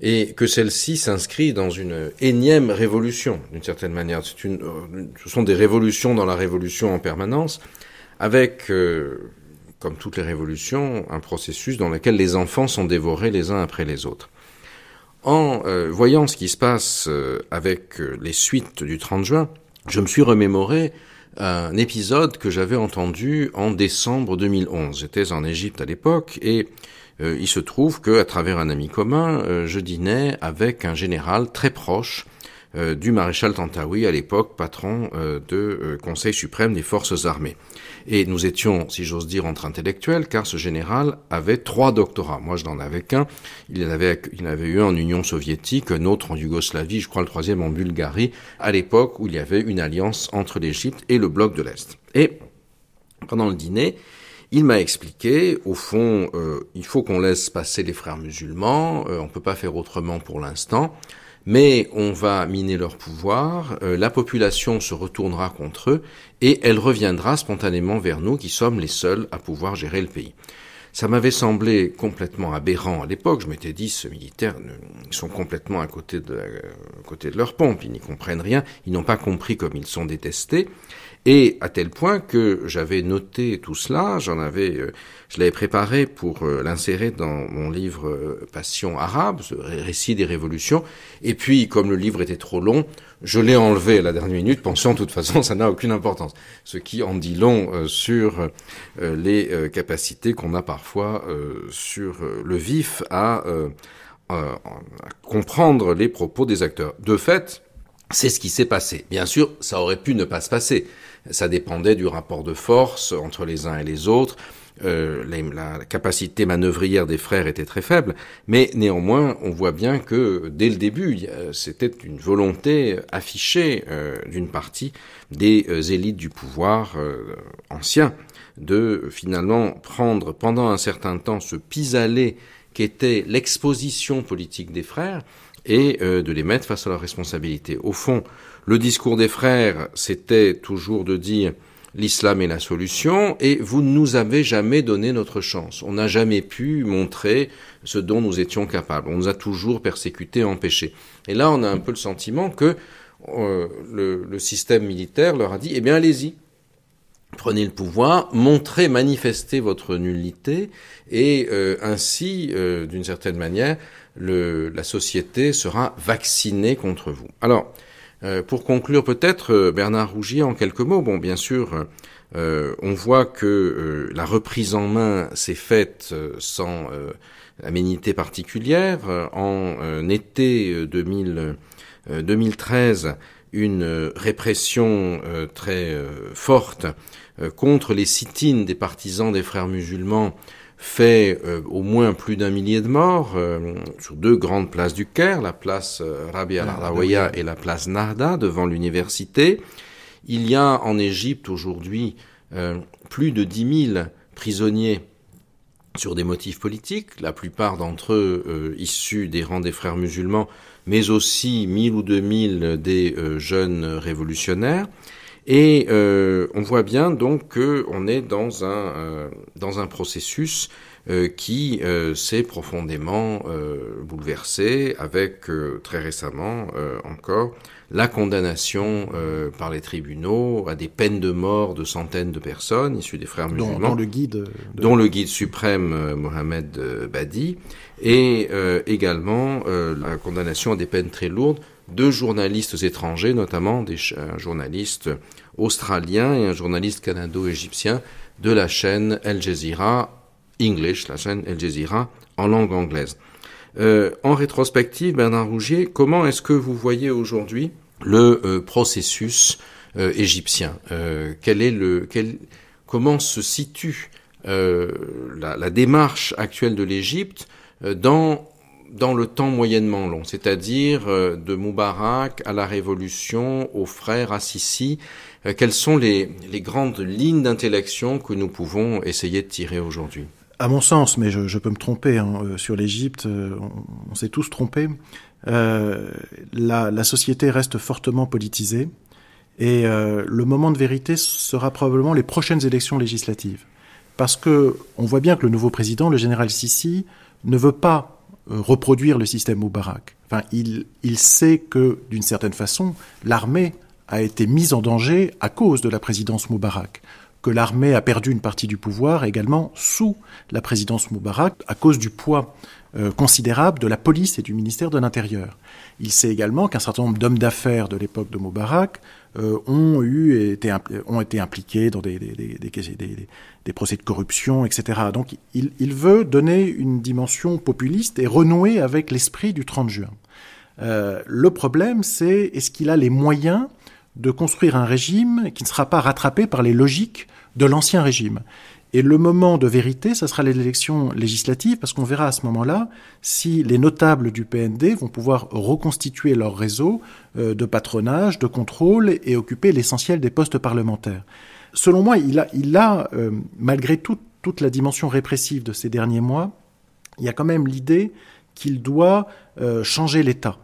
et que celle-ci s'inscrit dans une énième révolution, d'une certaine manière. Une, euh, ce sont des révolutions dans la révolution en permanence, avec, euh, comme toutes les révolutions, un processus dans lequel les enfants sont dévorés les uns après les autres. En euh, voyant ce qui se passe euh, avec les suites du 30 juin, je me suis remémoré un épisode que j'avais entendu en décembre 2011. J'étais en Égypte à l'époque et euh, il se trouve que, à travers un ami commun, euh, je dînais avec un général très proche euh, du maréchal Tantawi, à l'époque patron euh, de euh, Conseil suprême des forces armées. Et nous étions, si j'ose dire, entre intellectuels, car ce général avait trois doctorats. Moi, je n'en avais qu'un. Il en avait, il en avait eu un en Union soviétique, un autre en Yougoslavie, je crois le troisième en Bulgarie, à l'époque où il y avait une alliance entre l'Égypte et le bloc de l'Est. Et pendant le dîner, Il m'a expliqué, au fond, euh, il faut qu'on laisse passer les frères musulmans, euh, on peut pas faire autrement pour l'instant, mais on va miner leur pouvoir, euh, la population se retournera contre eux et elle reviendra spontanément vers nous qui sommes les seuls à pouvoir gérer le pays. Ça m'avait semblé complètement aberrant à l'époque. Je m'étais dit, ce militaires ils sont complètement à côté de, à côté de leur pompe. Ils n'y comprennent rien. Ils n'ont pas compris comme ils sont détestés. Et à tel point que j'avais noté tout cela, j'en avais, euh, je l'avais préparé pour euh, l'insérer dans mon livre euh, Passion arabe, ce récit des révolutions. Et puis, comme le livre était trop long, je l'ai enlevé à la dernière minute, pensant de toute façon ça n'a aucune importance. Ce qui en dit long sur les capacités qu'on a parfois sur le vif à, à comprendre les propos des acteurs. De fait, c'est ce qui s'est passé. Bien sûr, ça aurait pu ne pas se passer. Ça dépendait du rapport de force entre les uns et les autres. Euh, la capacité manœuvrière des frères était très faible, mais néanmoins, on voit bien que dès le début, c'était une volonté affichée euh, d'une partie des euh, élites du pouvoir ancien de finalement prendre pendant un certain temps ce pis-aller qu'était l'exposition politique des frères et de les mettre face à leurs responsabilités. Au fond, le discours des frères, c'était toujours de dire l'islam est la solution et vous ne nous avez jamais donné notre chance. On n'a jamais pu montrer ce dont nous étions capables. On nous a toujours persécutés, empêchés. Et là, on a un peu le sentiment que euh, le, système militaire leur a dit, eh bien, allez-y, prenez le pouvoir, montrez, manifestez votre nullité, et euh, ainsi, euh, d'une certaine manière, la société sera vaccinée contre vous. Alors, euh, pour conclure peut-être, euh, Bernard Rougier, en quelques mots, bon, bien sûr, euh, on voit que la reprise en main s'est faite sans aménité particulière. En été 2000, 2013, une répression très forte contre les sit-ins des partisans des frères musulmans fait euh, au moins plus d'un millier de morts euh, sur deux grandes places du Caire, la place euh, Rabi al-Arawiya et la place Nahda devant l'université. Il y a en Égypte aujourd'hui plus de 10 000 prisonniers sur des motifs politiques, la plupart d'entre eux issus des rangs des frères musulmans, mais aussi 1000 ou 2000 des jeunes révolutionnaires. Et euh, on voit bien donc qu'on est dans un, euh, dans un processus euh, qui euh, s'est profondément euh, bouleversé avec très récemment encore la condamnation par les tribunaux à des peines de mort de centaines de personnes issues des frères musulmans, dont, dont le guide, de... dont le guide suprême Mohamed Badi, et également la condamnation à des peines très lourdes deux journalistes étrangers, notamment des, un journaliste australien et un journaliste canado-égyptien de la chaîne Al Jazeera English, la chaîne Al Jazeera en langue anglaise. Euh, en rétrospective, Bernard Rougier, comment est-ce que vous voyez aujourd'hui le euh, processus euh, égyptien? Quel est le, quel, comment se situe la, la, démarche actuelle de l'Égypte dans dans le temps moyennement long, c'est-à-dire de Moubarak à la Révolution, aux frères Assisi. Quelles sont les, les grandes lignes d'intellection que nous pouvons essayer de tirer aujourd'hui? À mon sens, mais je, je peux me tromper hein, euh, sur l'Égypte, euh, on, on s'est tous trompés. Euh, la, la, société reste fortement politisée et euh, le moment de vérité sera probablement les prochaines élections législatives, parce que on voit bien que le nouveau président, le général Sisi, ne veut pas euh, reproduire le système Moubarak. Enfin, il, il sait que d'une certaine façon, l'armée a été mise en danger à cause de la présidence Moubarak que l'armée a perdu une partie du pouvoir également sous la présidence Moubarak à cause du poids euh, considérable de la police et du ministère de l'Intérieur. Il sait également qu'un certain nombre d'hommes d'affaires de l'époque de Moubarak euh, ont, eu, été, ont été impliqués dans des, procès de corruption, etc. Donc il, il, veut donner une dimension populiste et renouer avec l'esprit du 30 juin. Euh, le problème, c'est est-ce qu'il a les moyens de construire un régime qui ne sera pas rattrapé par les logiques de l'ancien régime? Et le moment de vérité, ce sera les élections législatives, parce qu'on verra à ce moment-là si les notables du PND vont pouvoir reconstituer leur réseau euh, de patronage, de contrôle et occuper l'essentiel des postes parlementaires. Selon moi, il a, euh, malgré tout, toute la dimension répressive de ces derniers mois, il y a quand même l'idée qu'il doit euh, changer l'État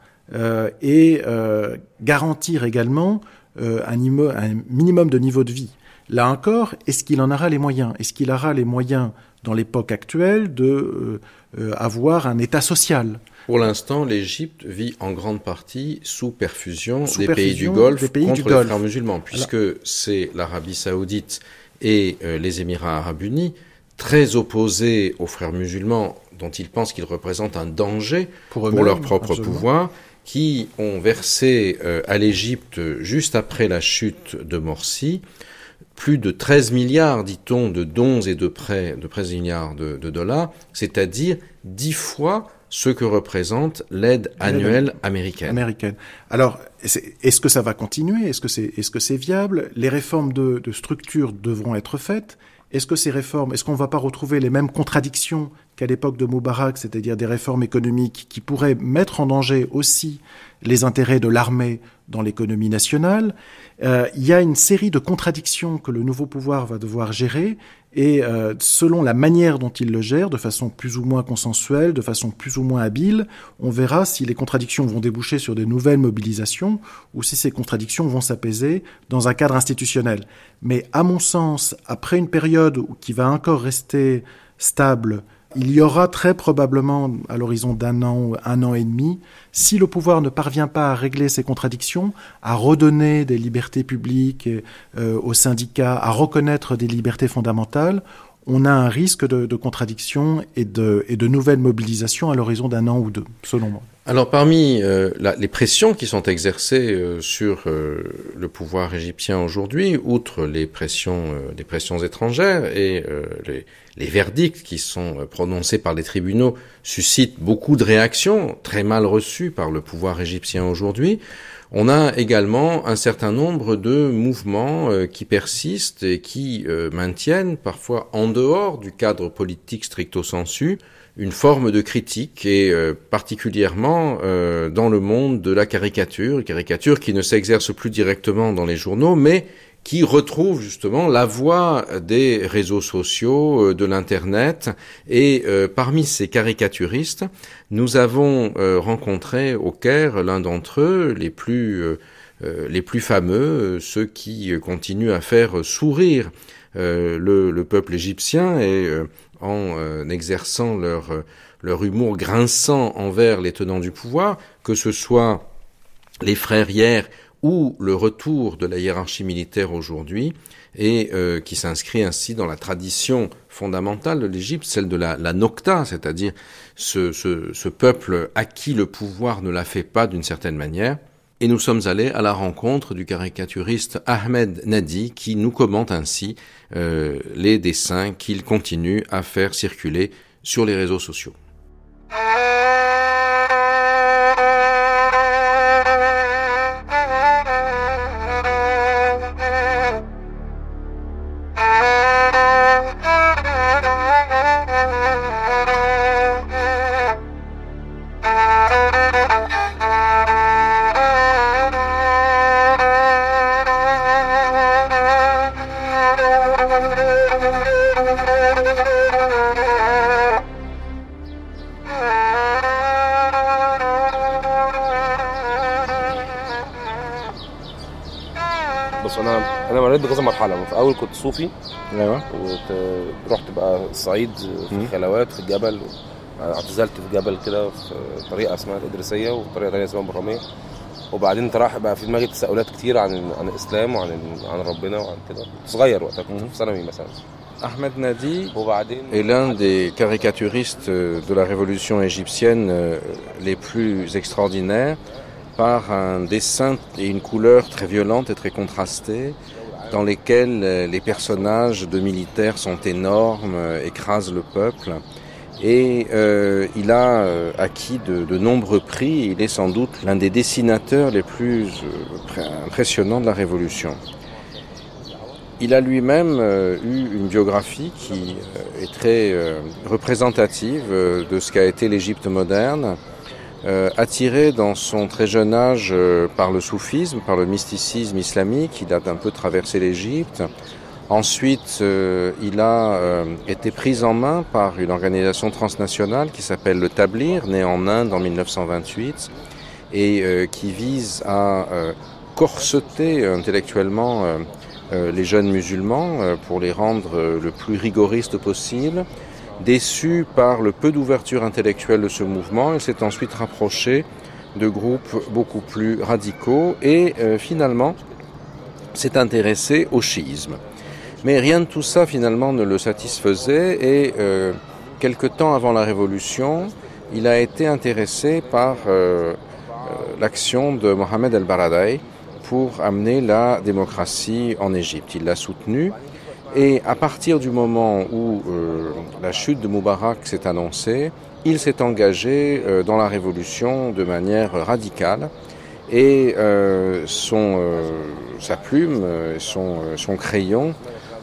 et garantir également un minimum de niveau de vie. Là encore, est-ce qu'il en aura les moyens? Est-ce qu'il aura les moyens dans l'époque actuelle de euh, euh, avoir un État social? Pour l'instant, l'Égypte vit en grande partie sous perfusion Sous des pays du Golfe des pays contre les frères musulmans, puisque c'est l'Arabie saoudite et euh, les Émirats arabes unis, très opposés aux frères musulmans, dont ils pensent qu'ils représentent un danger Pour leur propre absolument. pouvoir, qui ont versé euh, à l'Égypte, juste après la chute de Morsi, plus de 13 milliards, dit-on, de dons et de prêts, de 13 milliards de, de dollars, c'est-à-dire 10 fois ce que représente l'aide annuelle américaine. américaine. Alors, est-ce que ça va continuer? Est-ce que c'est est -ce que c'est viable? Les réformes de, de structure devront être faites. Est-ce que ces réformes, est-ce qu'on ne va pas retrouver les mêmes contradictions qu'à l'époque de Moubarak, c'est-à-dire des réformes économiques qui pourraient mettre en danger aussi les intérêts de l'armée dans l'économie nationale Euh, Il y a une série de contradictions que le nouveau pouvoir va devoir gérer et euh, selon la manière dont il le gère, de façon plus ou moins consensuelle, de façon plus ou moins habile, on verra si les contradictions vont déboucher sur de nouvelles mobilisations ou si ces contradictions vont s'apaiser dans un cadre institutionnel. Mais à mon sens, après une période qui va encore rester stable, il y aura très probablement, à l'horizon d'un an ou un an et demi, si le pouvoir ne parvient pas à régler ces contradictions, à redonner des libertés publiques euh, aux syndicats, à reconnaître des libertés fondamentales, on a un risque de, de et de nouvelles mobilisations à l'horizon d'un an ou deux, selon moi. Alors parmi euh, la- les pressions qui sont exercées euh, sur euh, le pouvoir égyptien aujourd'hui, outre les pressions, les pressions étrangères et les, les verdicts qui sont prononcés par les tribunaux suscitent beaucoup de réactions très mal reçues par le pouvoir égyptien aujourd'hui, on a également un certain nombre de mouvements qui persistent et qui maintiennent parfois en dehors du cadre politique stricto sensu une forme de critique et euh, particulièrement euh, dans le monde de la caricature, caricature qui ne s'exerce plus directement dans les journaux, mais qui retrouve justement la voix des réseaux sociaux, euh, de l'Internet. Et euh, parmi ces caricaturistes, nous avons euh, rencontré au Caire l'un d'entre eux, les plus, euh, les plus fameux, ceux qui continuent à faire sourire le, le peuple égyptien et en euh, exerçant leur, euh, leur humour grinçant envers les tenants du pouvoir, que ce soit les frères hier ou le retour de la hiérarchie militaire aujourd'hui, et euh, qui s'inscrit ainsi dans la tradition fondamentale de l'Égypte, celle de la, nocta, c'est-à-dire ce, ce, ce peuple à qui le pouvoir ne la fait pas d'une certaine manière. Et nous sommes allés à la rencontre du caricaturiste Ahmed Nadi qui nous commente ainsi euh, les dessins qu'il continue à faire circuler sur les réseaux sociaux. مرحلة. في اول كنت صوفي. أيوه. ورحت بقى الصعيد في خلوات في الجبل اعتزلت في جبل كده في طريقة اسمها الإدريسية وطريقة ثانية اسمها البرامية. وبعدين طرح بقى في دماغي تساؤلات كتير عن عن الإسلام وعن عن ربنا وعن كده. كنت صغير وقتها كنت في ثانوي مثلا. Ahmed Nadi وبعدين؟ Est l'un des caricaturistes de la révolution égyptienne euh, les plus extraordinaires par un dessin et une couleur très violente et très contrastée dans lesquels euh, les personnages de militaires sont énormes, euh, écrasent le peuple. Et euh, il a acquis de, nombreux prix. Il est sans doute l'un des dessinateurs les plus impressionnants de la Révolution. Il a lui-même eu une biographie qui est très représentative de ce qu'a été l'Égypte moderne, euh, attiré dans son très jeune âge euh, par le soufisme, par le mysticisme islamique, il a un peu traversé l'Égypte, Ensuite, euh, il a euh, été pris en main par une organisation transnationale qui s'appelle le Tablir, né en Inde en 1928, et euh, qui vise à euh, corseter intellectuellement les jeunes musulmans pour les rendre le plus rigoristes possible. Déçu par le peu d'ouverture intellectuelle de ce mouvement, il s'est ensuite rapproché de groupes beaucoup plus radicaux et euh, finalement s'est intéressé au chiisme. Mais rien de tout ça finalement ne le satisfaisait et euh, quelque temps avant la Révolution, il a été intéressé par euh, euh, l'action de Mohamed El-Baradei pour amener la démocratie en Égypte. Il l'a soutenu et à partir du moment où euh, la chute de Moubarak s'est annoncée, il s'est engagé euh, dans la révolution de manière radicale et euh, son, euh, sa plume, euh, son, euh, son crayon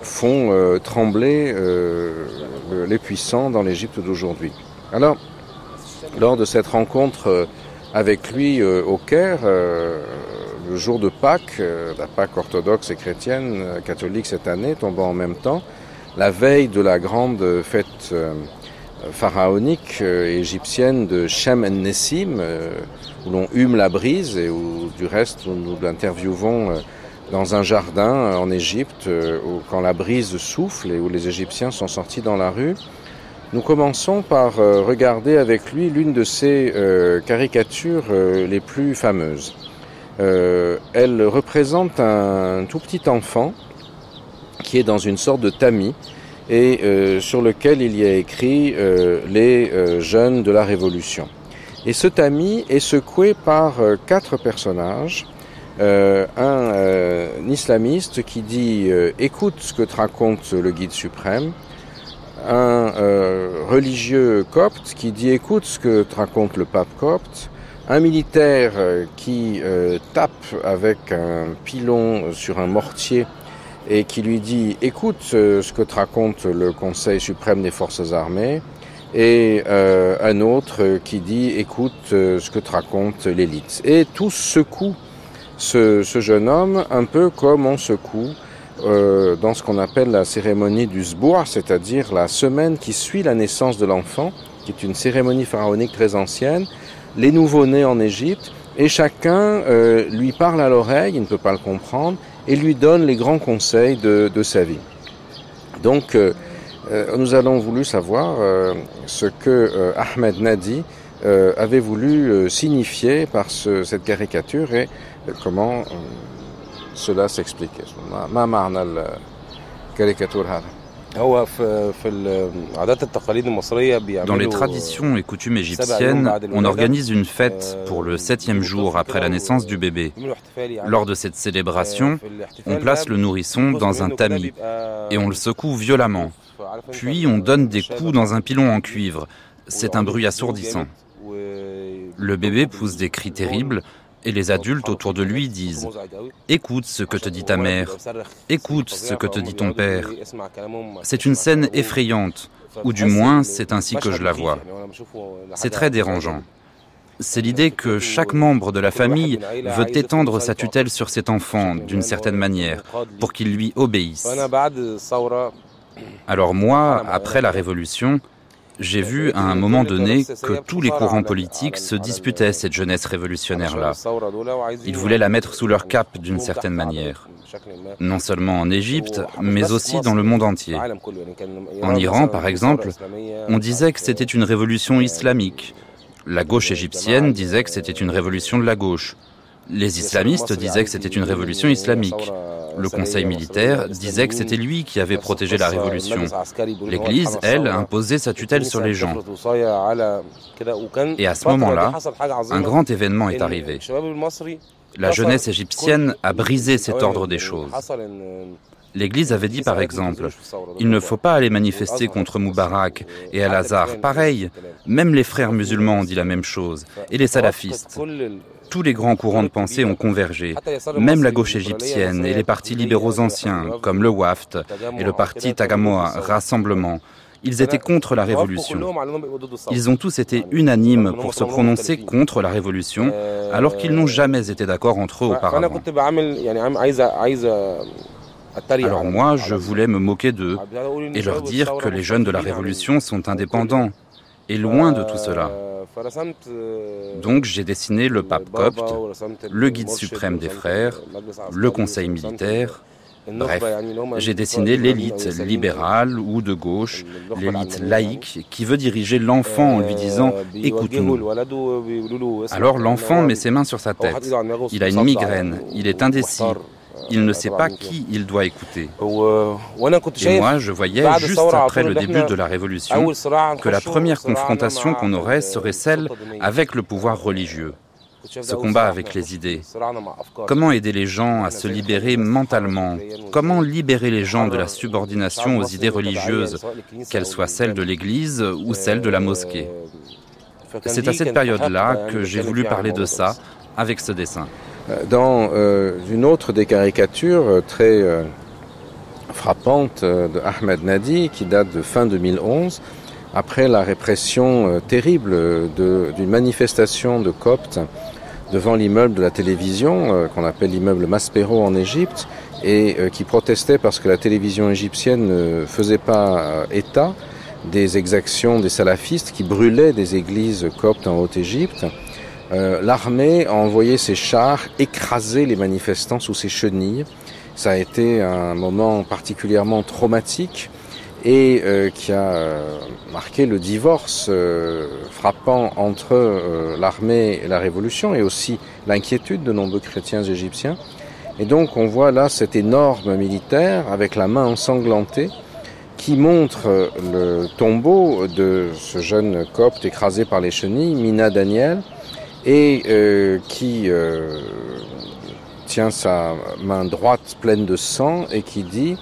font trembler le- les puissants dans l'Égypte d'aujourd'hui. Alors, lors de cette rencontre avec lui au Caire, le jour de Pâques, euh, la Pâques orthodoxe et chrétienne, euh, catholique cette année, tombant en même temps, la veille de la grande fête euh, pharaonique égyptienne de Shem en-Nessim, euh, où l'on hume la brise et où du reste nous, l'interviewons dans un jardin en Égypte, où, quand la brise souffle et où les Égyptiens sont sortis dans la rue. Nous commençons par regarder avec lui l'une de ses caricatures les plus fameuses. Euh, elle représente un tout petit enfant qui est dans une sorte de tamis et euh, sur lequel il y a écrit euh, les euh, jeunes de la Révolution. Et ce tamis est secoué par euh, quatre personnages. Euh, un, euh, islamiste qui dit écoute ce que te raconte le guide suprême, un religieux copte qui dit écoute ce que te raconte le pape copte, un militaire euh, qui euh, tape avec un pilon sur un mortier et qui lui dit écoute euh, ce que te raconte le Conseil suprême des forces armées, et un autre qui dit écoute ce que te raconte l'élite. Et tous secouent ce, jeune homme un peu comme on secoue dans ce qu'on appelle la cérémonie du Zbour, c'est-à-dire la semaine qui suit la naissance de l'enfant, qui est une cérémonie pharaonique très ancienne, les nouveaux-nés en Égypte, et chacun euh, lui parle à l'oreille, il ne peut pas le comprendre, et lui donne les grands conseils de, de sa vie. Donc, euh, euh, nous allons voulu savoir euh, ce que euh, Ahmed Nadi euh, avait voulu signifier par ce, cette caricature et comment cela s'expliquait. ما- dans les traditions et coutumes égyptiennes, on organise une fête pour le septième jour après la naissance du bébé. Lors de cette célébration, on place le nourrisson dans un tamis et on le secoue violemment. Puis on donne des coups dans un pilon en cuivre. C'est un bruit assourdissant. Le bébé pousse des cris terribles et les adultes autour de lui disent ⁇ Écoute ce que te dit ta mère, écoute ce que te dit ton père ⁇ C'est une scène effrayante, ou du moins c'est ainsi que je la vois. C'est très dérangeant. C'est l'idée que chaque membre de la famille veut étendre sa tutelle sur cet enfant d'une certaine manière, pour qu'il lui obéisse. Alors moi, après la Révolution, j'ai vu à un moment donné que tous les courants politiques se disputaient cette jeunesse révolutionnaire-là. Ils voulaient la mettre sous leur cape d'une certaine manière. Non seulement en Égypte, mais aussi dans le monde entier. En Iran, par exemple, on disait que c'était une révolution islamique. La gauche égyptienne disait que c'était une révolution de la gauche. Les islamistes disaient que c'était une révolution islamique. Le conseil militaire disait que c'était lui qui avait protégé la révolution. L'Église, elle, imposait sa tutelle sur les gens. Et à ce moment-là, un grand événement est arrivé. La jeunesse égyptienne a brisé cet ordre des choses. L'Église avait dit par exemple, il ne faut pas aller manifester contre Moubarak et Al-Azhar. Pareil, même les frères musulmans ont dit la même chose, et les salafistes tous les grands courants de pensée ont convergé, même la gauche égyptienne et les partis libéraux anciens, comme le WAFT et le parti Tagamoa, Rassemblement. Ils étaient contre la révolution. Ils ont tous été unanimes pour se prononcer contre la révolution, alors qu'ils n'ont jamais été d'accord entre eux auparavant. Alors moi, je voulais me moquer d'eux et leur dire que les jeunes de la révolution sont indépendants et loin de tout cela. Donc j'ai dessiné le pape copte, le guide suprême des frères, le conseil militaire, Bref, j'ai dessiné l'élite libérale ou de gauche, l'élite laïque, qui veut diriger l'enfant en lui disant ⁇ Écoute-nous ⁇ Alors l'enfant met ses mains sur sa tête. Il a une migraine, il est indécis. Il ne sait pas qui il doit écouter. Et moi, je voyais, juste après le début de la Révolution, que la première confrontation qu'on aurait serait celle avec le pouvoir religieux. ce combat avec les idées. Comment aider les gens à se libérer mentalement Comment libérer les gens de la subordination aux idées religieuses, qu'elles soient celles de l'Église ou celles de la mosquée. C'est à cette période-là que j'ai voulu parler de ça avec ce dessin. Dans euh, une autre des caricatures euh, très euh, frappante de Ahmed Nadi, qui date de fin 2011, après la répression terrible d'une manifestation de Coptes devant l'immeuble de la télévision, euh, qu'on appelle l'immeuble Maspero en Égypte, et euh, qui protestait parce que la télévision égyptienne ne faisait pas euh, état des exactions des salafistes qui brûlaient des églises coptes en Haute-Égypte. L'armée a envoyé ses chars écraser les manifestants sous ses chenilles. Ça a été un moment particulièrement traumatique et euh, qui a euh, marqué le divorce euh, frappant entre l'armée et la révolution et aussi l'inquiétude de nombreux chrétiens égyptiens. Et donc on voit là cet énorme militaire avec la main ensanglantée qui montre le tombeau de ce jeune copte écrasé par les chenilles, Mina Daniel, et qui tient sa main droite pleine de sang et qui dit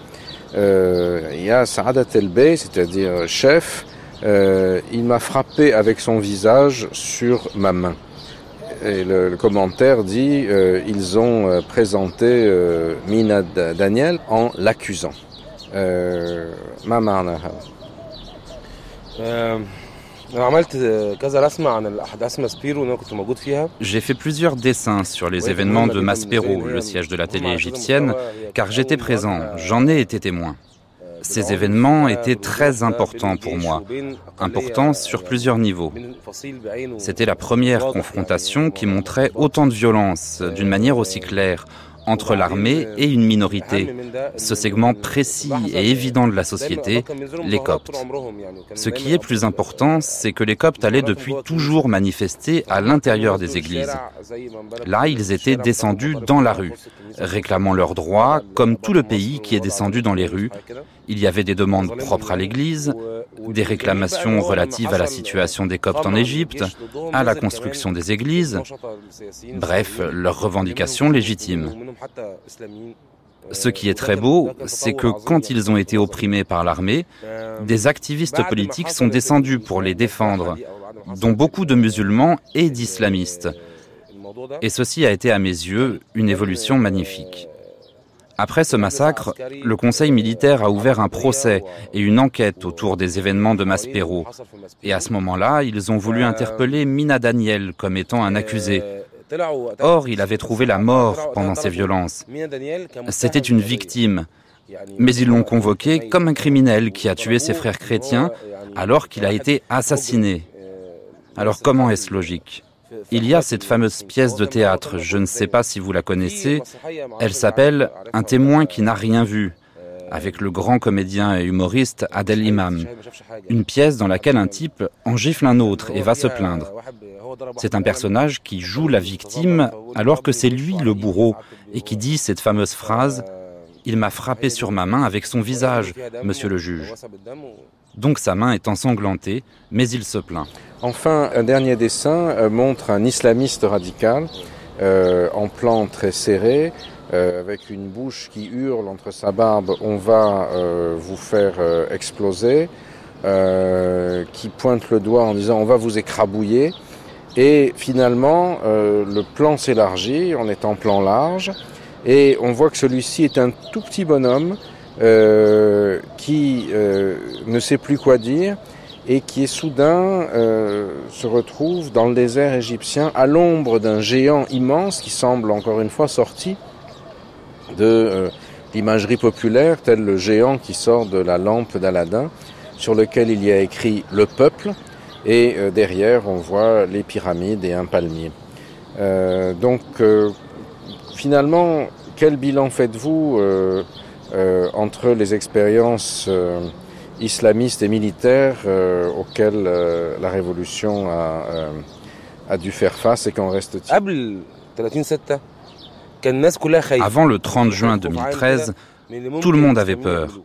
euh, il y a Saadat El Bey, c'est-à-dire chef, euh, il m'a frappé avec son visage sur ma main. Et le, le commentaire dit euh, ils ont euh, présenté euh, Mina Daniel en l'accusant. Euh, ma. J'ai fait plusieurs dessins sur les événements de Maspero, le siège de la télé égyptienne, car j'étais présent, j'en ai été témoin. Ces événements étaient très importants pour moi, importants sur plusieurs niveaux. C'était la première confrontation qui montrait autant de violence d'une manière aussi claire, entre l'armée et une minorité, ce segment précis et évident de la société, les Coptes. Ce qui est plus important, c'est que les Coptes allaient depuis toujours manifester à l'intérieur des églises. Là, ils étaient descendus dans la rue, réclamant leurs droits, comme tout le pays qui est descendu dans les rues. Il y avait des demandes propres à l'Église, des réclamations relatives à la situation des Coptes en Égypte, à la construction des églises, bref, leurs revendications légitimes. Ce qui est très beau, c'est que quand ils ont été opprimés par l'armée, des activistes politiques sont descendus pour les défendre, dont beaucoup de musulmans et d'islamistes. Et ceci a été à mes yeux une évolution magnifique. Après ce massacre, le Conseil militaire a ouvert un procès et une enquête autour des événements de Maspero. Et à ce moment-là, ils ont voulu interpeller Mina Daniel comme étant un accusé. Or, il avait trouvé la mort pendant ces violences. C'était une victime. Mais ils l'ont convoqué comme un criminel qui a tué ses frères chrétiens alors qu'il a été assassiné. Alors comment est-ce logique? Il y a cette fameuse pièce de théâtre, je ne sais pas si vous la connaissez, elle s'appelle Un témoin qui n'a rien vu, avec le grand comédien et humoriste Adel Imam. Une pièce dans laquelle un type en gifle un autre et va se plaindre. C'est un personnage qui joue la victime alors que c'est lui le bourreau et qui dit cette fameuse phrase Il m'a frappé sur ma main avec son visage, monsieur le juge. Donc sa main est ensanglantée, mais il se plaint. Enfin, un dernier dessin euh, montre un islamiste radical euh, en plan très serré, euh, avec une bouche qui hurle entre sa barbe, on va euh, vous faire euh, exploser, qui pointe le doigt en disant on va vous écrabouiller. Et finalement, le plan s'élargit, on est en plan large, et on voit que celui-ci est un tout petit bonhomme qui ne sait plus quoi dire et qui est soudain euh, se retrouve dans le désert égyptien à l'ombre d'un géant immense qui semble encore une fois sorti de euh, l'imagerie populaire, tel le géant qui sort de la lampe d'Aladin, sur lequel il y a écrit le peuple, et euh, derrière on voit les pyramides et un palmier. Euh, donc euh, finalement, quel bilan faites-vous euh, euh, euh, entre les expériences euh, islamistes et militaires euh, auxquelles la révolution a, a dû faire face et qu'en reste-t-il Avant le 30 juin 2013, tout le monde avait peur.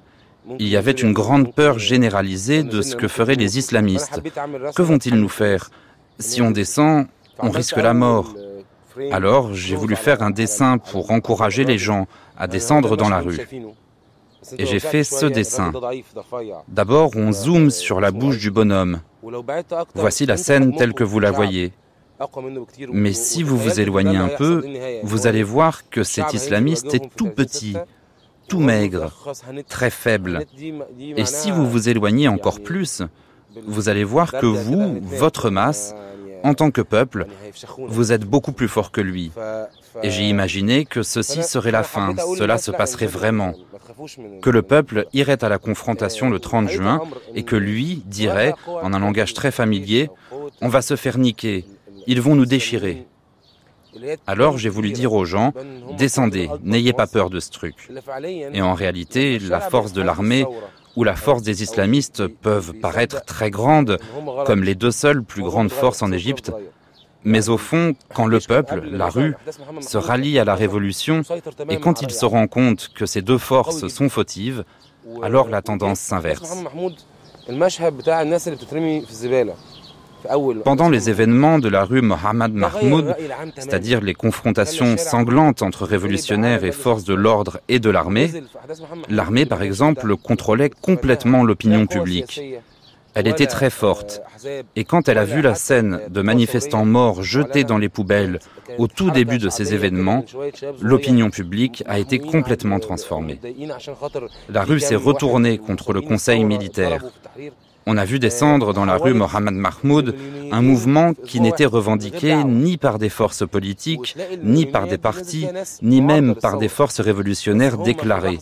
Il y avait une grande peur généralisée de ce que feraient les islamistes. Que vont-ils nous faire Si on descend, on risque la mort? Alors j'ai voulu faire un dessin pour encourager les gens à descendre dans la rue. Et j'ai fait ce dessin. D'abord, on zoome sur la bouche du bonhomme. Voici la scène telle que vous la voyez. Mais si vous vous éloignez un peu, vous allez voir que cet islamiste est tout petit, tout maigre, très faible. Et si vous vous éloignez encore plus, vous allez voir que vous, votre masse, en tant que peuple, vous êtes beaucoup plus fort que lui. Et j'ai imaginé que ceci serait la fin, cela se passerait vraiment. Que le peuple irait à la confrontation le 30 juin et que lui dirait, en un langage très familier, on va se faire niquer, ils vont nous déchirer. Alors j'ai voulu dire aux gens, descendez, n'ayez pas peur de ce truc. Et en réalité, la force de l'armée ou la force des islamistes peuvent paraître très grandes, comme les deux seules plus grandes forces en Égypte. Mais au fond, quand le peuple, la rue, se rallie à la révolution, et quand il se rend compte que ces deux forces sont fautives, alors la tendance s'inverse. Pendant les événements de la rue Mohammad Mahmoud, c'est-à-dire les confrontations sanglantes entre révolutionnaires et forces de l'ordre et de l'armée, l'armée, par exemple, contrôlait complètement l'opinion publique. Elle était très forte. Et quand elle a vu la scène de manifestants morts jetés dans les poubelles au tout début de ces événements, l'opinion publique a été complètement transformée. La rue s'est retournée contre le conseil militaire. On a vu descendre dans la rue Mohamed Mahmoud un mouvement qui n'était revendiqué ni par des forces politiques, ni par des partis, ni même par des forces révolutionnaires déclarées,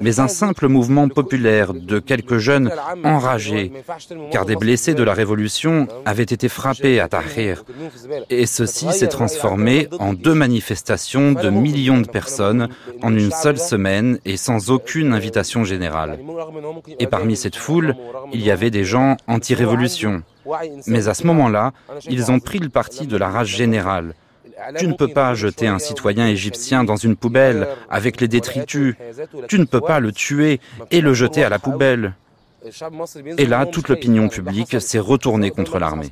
mais un simple mouvement populaire de quelques jeunes enragés, car des blessés de la Révolution avaient été frappés à Tahrir. Et ceci s'est transformé en deux manifestations de millions de personnes en une seule semaine et sans aucune invitation générale. Et parmi cette foule, il y avait des gens anti-révolution. Mais à ce moment-là, ils ont pris le parti de la rage générale. Tu ne peux pas jeter un citoyen égyptien dans une poubelle avec les détritus. Tu ne peux pas le tuer et le jeter à la poubelle. Et là, toute l'opinion publique s'est retournée contre l'armée.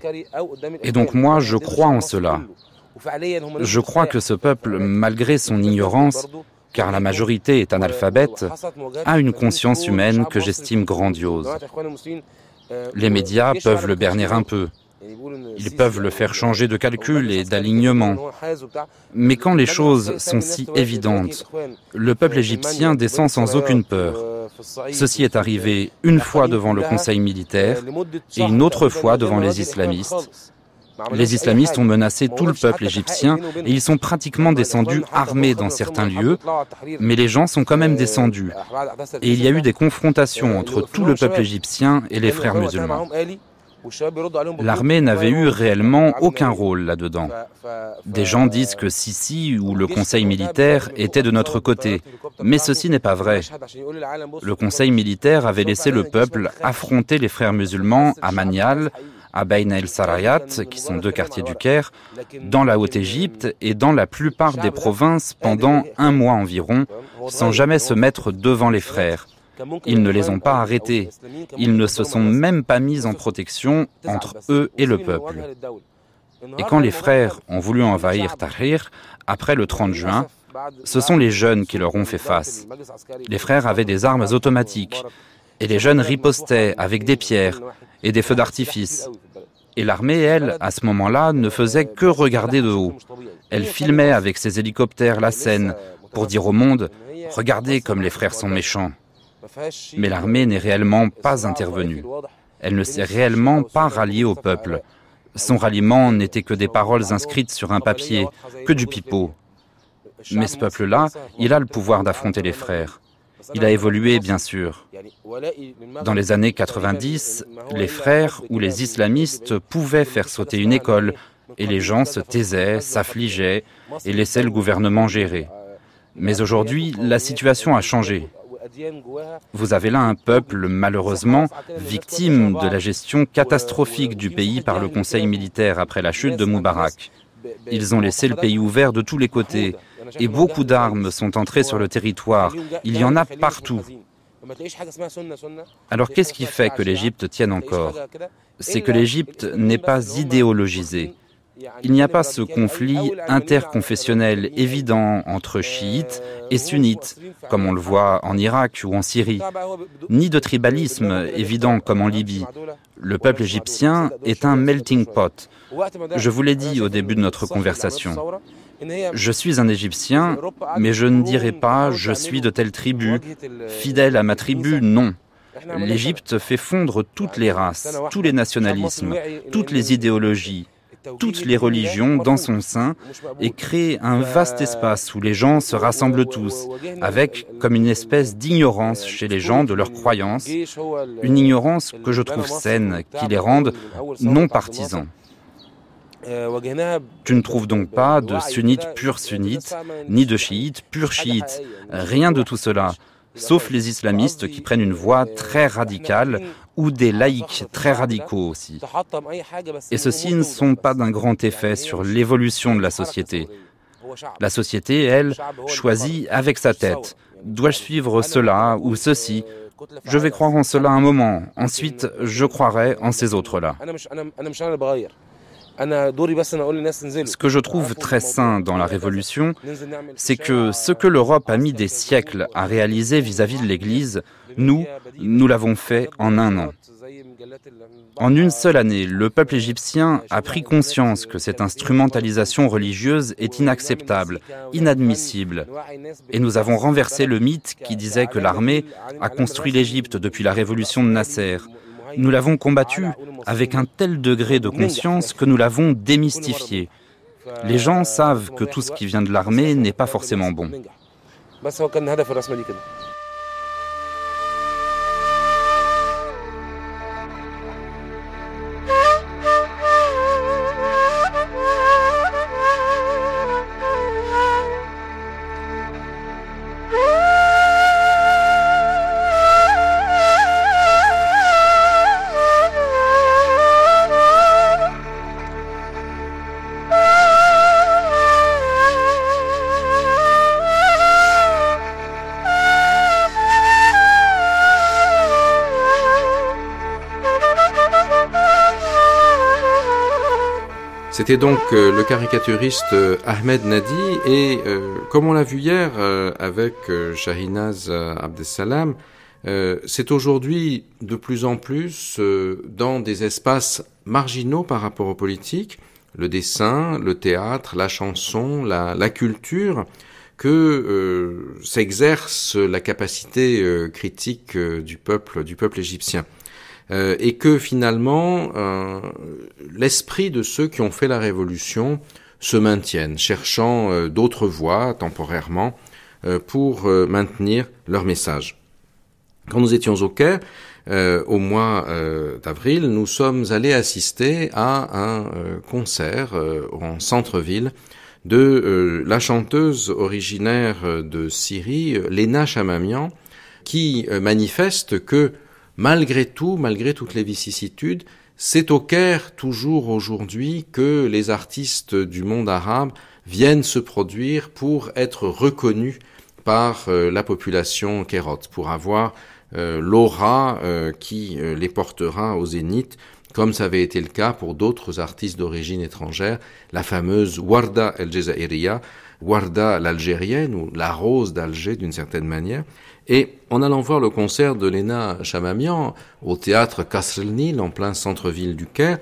Et donc moi, je crois en cela. Je crois que ce peuple, malgré son ignorance, car la majorité est analphabète, a une conscience humaine que j'estime grandiose. Les médias peuvent le berner un peu. Ils peuvent le faire changer de calcul et d'alignement. Mais quand les choses sont si évidentes, le peuple égyptien descend sans aucune peur. Ceci est arrivé une fois devant le conseil militaire et une autre fois devant les islamistes. Les islamistes ont menacé tout le peuple égyptien et ils sont pratiquement descendus armés dans certains lieux, mais les gens sont quand même descendus. Et il y a eu des confrontations entre tout le peuple égyptien et les frères musulmans. L'armée n'avait eu réellement aucun rôle là-dedans. Des gens disent que Sisi ou le conseil militaire étaient de notre côté, mais ceci n'est pas vrai. Le conseil militaire avait laissé le peuple affronter les frères musulmans à Manial, à Bain el Sarayat, qui sont deux quartiers du Caire, dans la Haute-Égypte et dans la plupart des provinces pendant un mois environ, sans jamais se mettre devant les frères. Ils ne les ont pas arrêtés. Ils ne se sont même pas mis en protection entre eux et le peuple. Et quand les frères ont voulu envahir Tahrir, après le 30 juin, ce sont les jeunes qui leur ont fait face. Les frères avaient des armes automatiques, et les jeunes ripostaient avec des pierres et des feux d'artifice. Et l'armée, elle, à ce moment-là, ne faisait que regarder de haut. Elle filmait avec ses hélicoptères la scène pour dire au monde, regardez comme les frères sont méchants. Mais l'armée n'est réellement pas intervenue. Elle ne s'est réellement pas ralliée au peuple. Son ralliement n'était que des paroles inscrites sur un papier, que du pipeau. Mais ce peuple-là, il a le pouvoir d'affronter les frères. Il a évolué, bien sûr. Dans les années 90, les frères ou les islamistes pouvaient faire sauter une école, et les gens se taisaient, s'affligeaient et laissaient le gouvernement gérer. Mais aujourd'hui, la situation a changé. Vous avez là un peuple, malheureusement, victime de la gestion catastrophique du pays par le Conseil militaire après la chute de Moubarak. Ils ont laissé le pays ouvert de tous les côtés et beaucoup d'armes sont entrées sur le territoire. Il y en a partout. Alors qu'est-ce qui fait que l'Égypte tienne encore? C'est que l'Égypte n'est pas idéologisée. Il n'y a pas ce conflit interconfessionnel évident entre chiites et sunnites, comme on le voit en Irak ou en Syrie, ni de tribalisme évident comme en Libye. Le peuple égyptien est un melting pot. Je vous l'ai dit au début de notre conversation. Je suis un Égyptien, mais je ne dirai pas je suis de telle tribu, fidèle à ma tribu, non. L'Égypte fait fondre toutes les races, tous les nationalismes, toutes les idéologies, toutes les religions dans son sein et crée un vaste espace où les gens se rassemblent tous, avec comme une espèce d'ignorance chez les gens de leurs croyances, une ignorance que je trouve saine, qui les rende non partisans. Tu ne trouves donc pas de sunnites purs sunnites, ni de chiites purs chiites, rien de tout cela, sauf les islamistes qui prennent une voie très radicale ou des laïcs très radicaux aussi. Et ceux-ci ne sont pas d'un grand effet sur l'évolution de la société. La société, elle, choisit avec sa tête. Dois-je suivre cela ou ceci? Je vais croire en cela un moment, ensuite je croirai en ces autres-là. Ce que je trouve très sain dans la Révolution, c'est que ce que l'Europe a mis des siècles à réaliser vis-à-vis de l'Église, nous, nous l'avons fait en un an. En une seule année, le peuple égyptien a pris conscience que cette instrumentalisation religieuse est inacceptable, inadmissible. Et nous avons renversé le mythe qui disait que l'armée a construit l'Égypte depuis la révolution de Nasser. Nous l'avons combattu avec un tel degré de conscience que nous l'avons démystifié. Les gens savent que tout ce qui vient de l'armée n'est pas forcément bon. C'était donc euh, le caricaturiste euh, Ahmed Nadi et euh, comme on l'a vu hier avec Shahinaz Abdesalam, c'est aujourd'hui de plus en plus dans des espaces marginaux par rapport aux politiques, le dessin, le théâtre, la chanson, la, la culture, que s'exerce la capacité critique du peuple, du peuple égyptien. Euh, et que finalement euh, l'esprit de ceux qui ont fait la révolution se maintienne, cherchant euh, d'autres voies temporairement pour maintenir leur message. Quand nous étions au Caire, au mois d'avril, nous sommes allés assister à un concert en centre-ville de la chanteuse originaire de Syrie, Lena Chamamian, qui manifeste que malgré tout, malgré toutes les vicissitudes, c'est au Caire toujours aujourd'hui que les artistes du monde arabe viennent se produire pour être reconnus par euh, la population kérote, pour avoir euh, l'aura euh, qui les portera au zénith, comme ça avait été le cas pour d'autres artistes d'origine étrangère, la fameuse Warda El Jazairiya, Warda l'algérienne ou la rose d'Alger d'une certaine manière, et en allant voir le concert de Lena Chamamian au théâtre Kasr Nil en plein centre-ville du Caire,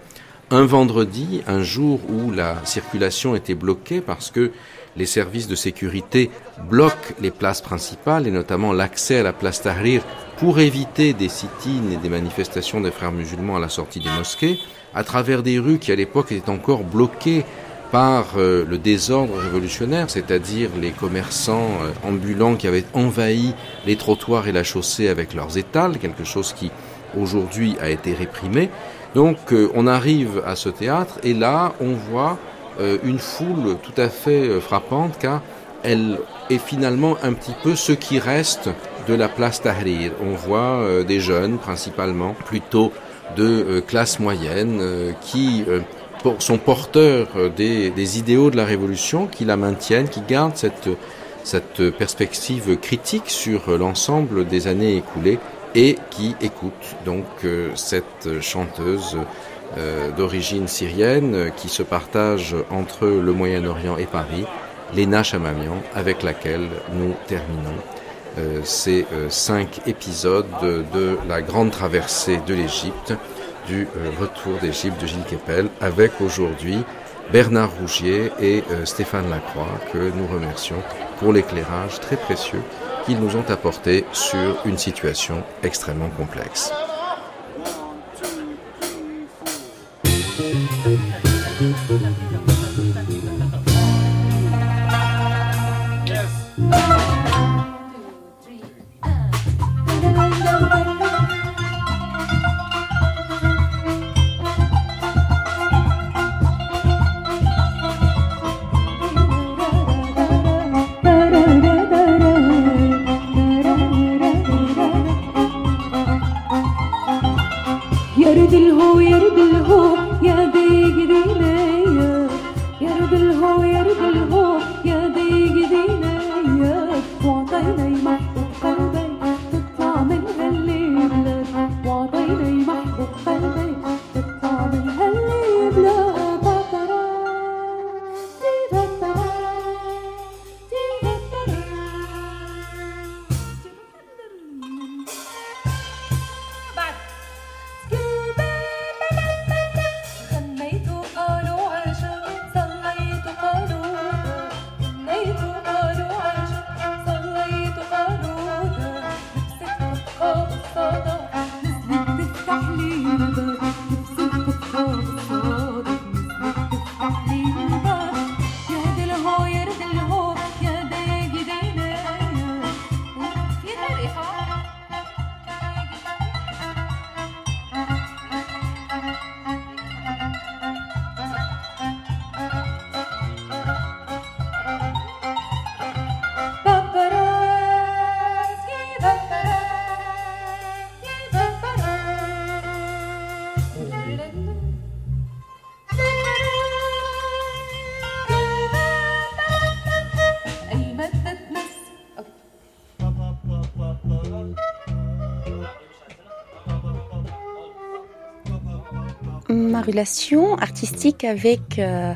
un vendredi, un jour où la circulation était bloquée parce que les services de sécurité bloquent les places principales et notamment l'accès à la place Tahrir pour éviter des sit-ins et des manifestations des frères musulmans à la sortie des mosquées, à travers des rues qui à l'époque étaient encore bloquées par euh, le désordre révolutionnaire, c'est-à-dire les commerçants euh, ambulants qui avaient envahi les trottoirs et la chaussée avec leurs étals, quelque chose qui aujourd'hui a été réprimé. Donc euh, on arrive à ce théâtre et là on voit une foule tout à fait frappante car elle est finalement un petit peu ce qui reste de la place Tahrir. On voit des jeunes principalement, plutôt de classe moyenne, qui sont porteurs euh, des, idéaux de la Révolution, qui la maintiennent, qui gardent cette, perspective critique sur euh, l'ensemble des années écoulées et qui écoutent donc euh, cette chanteuse d'origine syrienne qui se partage entre le Moyen-Orient et Paris, Léna Chamamian, avec laquelle nous terminons ces cinq épisodes de la grande traversée de l'Égypte du euh, retour d'Égypte de Gilles Kepel avec aujourd'hui Bernard Rougier et euh, Stéphane Lacroix que nous remercions pour l'éclairage très précieux qu'ils nous ont apporté sur une situation extrêmement complexe. Relation artistique avec euh,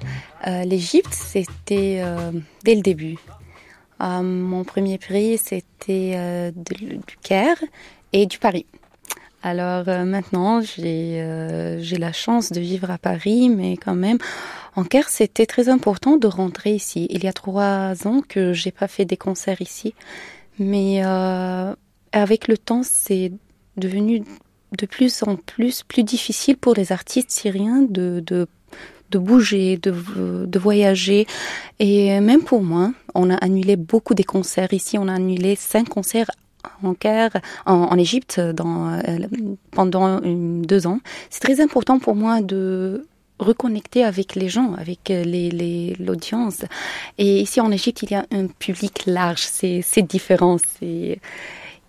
euh, l'Égypte, c'était euh, dès le début. mon premier prix, c'était du Caire et du Paris. Alors maintenant, j'ai la chance de vivre à Paris, mais quand même, en Caire, c'était très important de rentrer ici. Il y a trois ans que j'ai pas fait des concerts ici, mais avec le temps, c'est devenu de plus en plus plus difficile pour les artistes syriens de, de, bouger, de, de, voyager. Et même pour moi, on a annulé beaucoup des concerts ici. On a annulé cinq concerts en Caire, en, Égypte, dans, euh, pendant deux ans. C'est très important pour moi de reconnecter avec les gens, avec l'audience. Les, Et ici en Égypte, il y a un public large. C'est différent.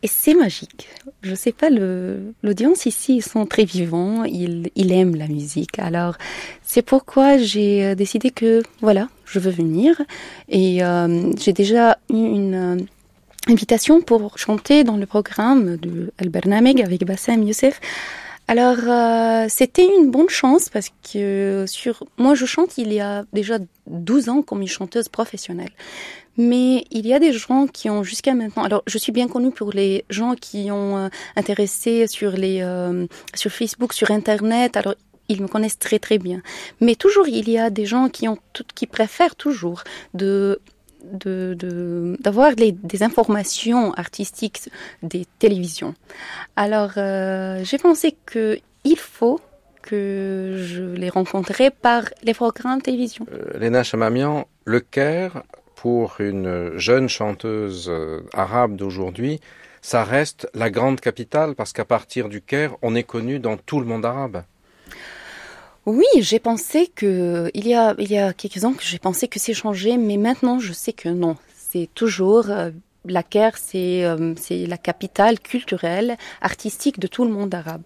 Et c'est magique. Je sais pas, l'audience ici, ils sont très vivants, ils, ils aiment la musique. Alors, c'est pourquoi j'ai euh, décidé que, voilà, je veux venir. Et euh, j'ai déjà eu une euh, invitation pour chanter dans le programme de El Bernameg avec Bassem Youssef. Alors, c'était une bonne chance parce que sur moi, je chante il y a déjà 12 ans comme une chanteuse professionnelle. Mais il y a des gens qui ont jusqu'à maintenant. Alors, je suis bien connue pour les gens qui ont euh, intéressé sur les euh, sur Facebook, sur Internet. Alors, ils me connaissent très très bien. Mais toujours, il y a des gens qui ont qui préfèrent toujours de d'avoir de, des informations artistiques des télévisions. Alors, euh, j'ai pensé que il faut que je les rencontrais par les programmes de télévision. Euh, Léna Chamamian, le Caire, pour une jeune chanteuse euh, arabe d'aujourd'hui, ça reste la grande capitale parce qu'à partir du Caire, on est connu dans tout le monde arabe. Oui, j'ai pensé que il y a il y a quelques ans que j'ai pensé que c'est changé, mais maintenant je sais que non. C'est toujours euh, la Caire, euh, c'est la capitale culturelle, artistique de tout le monde arabe.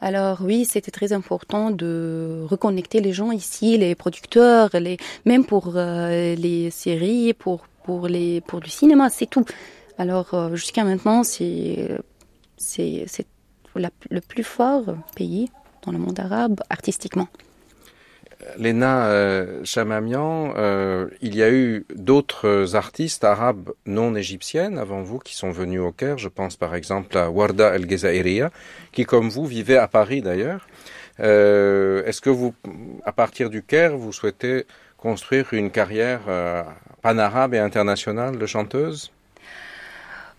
Alors oui, c'était très important de reconnecter les gens ici, les producteurs, les même pour euh, les séries, pour pour les pour le cinéma, c'est tout. Alors euh, jusqu'à maintenant, c'est c'est le plus fort pays dans le monde arabe artistiquement. Léna euh, Chamamian, euh, il y a eu d'autres artistes arabes non égyptiennes avant vous qui sont venus au Caire. Je pense par exemple à Warda El Gezairiya, qui comme vous vivait à Paris d'ailleurs. Euh, Est-ce que vous, à partir du Caire, vous souhaitez construire une carrière euh, panarabe et internationale de chanteuse?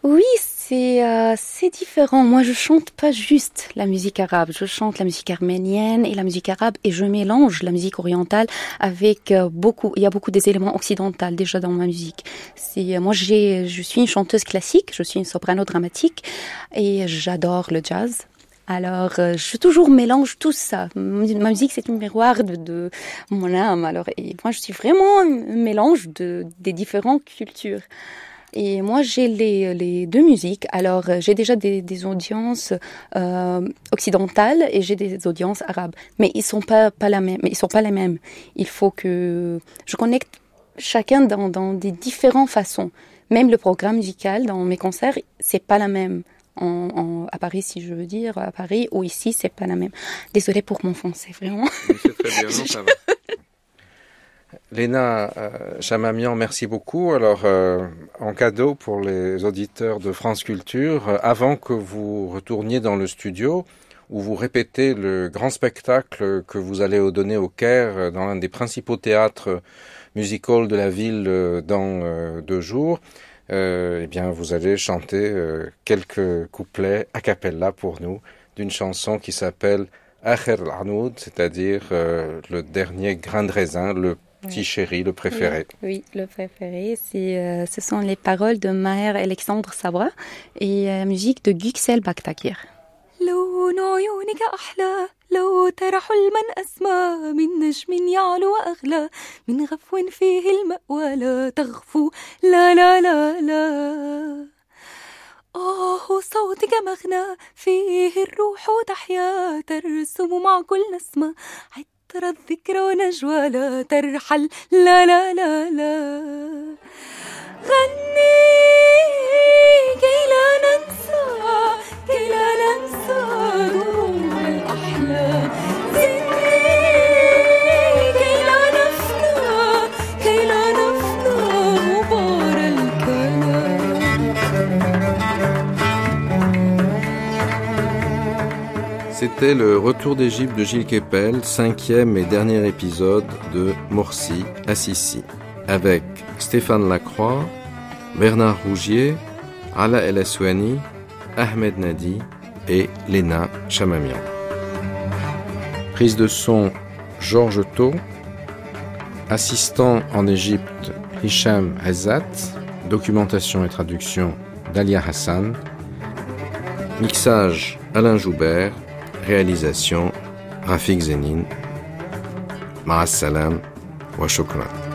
Oui, c'est euh, différent. Moi, je chante pas juste la musique arabe. Je chante la musique arménienne et la musique arabe et je mélange la musique orientale avec euh, beaucoup. Il y a beaucoup des éléments occidentaux déjà dans ma musique. Euh, moi, j'ai je suis une chanteuse classique. Je suis une soprano dramatique et j'adore le jazz. Alors, euh, je toujours mélange tout ça. Ma musique, c'est un miroir de, de mon âme. Alors, et moi, je suis vraiment un mélange de des différentes cultures. Et moi, j'ai les, les deux musiques. Alors, euh, j'ai déjà des, des audiences euh, occidentales et j'ai des audiences arabes. Mais ils sont pas pas la même. Mais ils sont pas les mêmes. Il faut que je connecte chacun dans, dans des différentes façons. Même le programme musical dans mes concerts, c'est pas la même. En, en- à Paris, si je veux dire, à Paris ou ici, c'est pas la même. Désolée pour mon français, vraiment. C'est très bien, non, ça va. Léna euh, Chamamian, merci beaucoup. Alors, euh, en cadeau pour les auditeurs de France Culture, euh, avant que vous retourniez dans le studio, où vous répétez le grand spectacle que vous allez donner au Caire, euh, dans l'un des principaux théâtres musicals de la ville dans deux jours, eh bien, vous allez chanter quelques couplets a cappella pour nous d'une chanson qui s'appelle Akhir al-Anoud, c'est-à-dire le dernier grain de raisin, le petit Ouais. chéri, le préféré. Oui, le préféré, c'est, euh, ce sont les paroles de Maher Alexandre Sabra et la musique de Güksel Baktakir. لون عيونك أحلى لو ترى حلما أسمى من نجم يعلو وأغلى من غفو فيه المأوى لا تغفو لا لا لا لا آه صوتك مغنى فيه الروح تحيا ترسم مع كل نسمة عطر الذكرى ونجوى لا ترحل. لا لا لا لا. غني كي لا ننسى كي لا ننسى دروب الأحلام. C'était le retour d'Égypte de Gilles Kepel, cinquième et dernier épisode de Morsi à Sissi, avec Stéphane Lacroix, Bernard Rougier, Ala El Aswani, Ahmed Nadi et Léna Chamamian. Prise de son Georges Thau, assistant en Égypte Hicham Azat, documentation et traduction Dalia Hassan, mixage Alain Joubert, Réalisation Rafik Zenin. Ma'as salam wa shukran.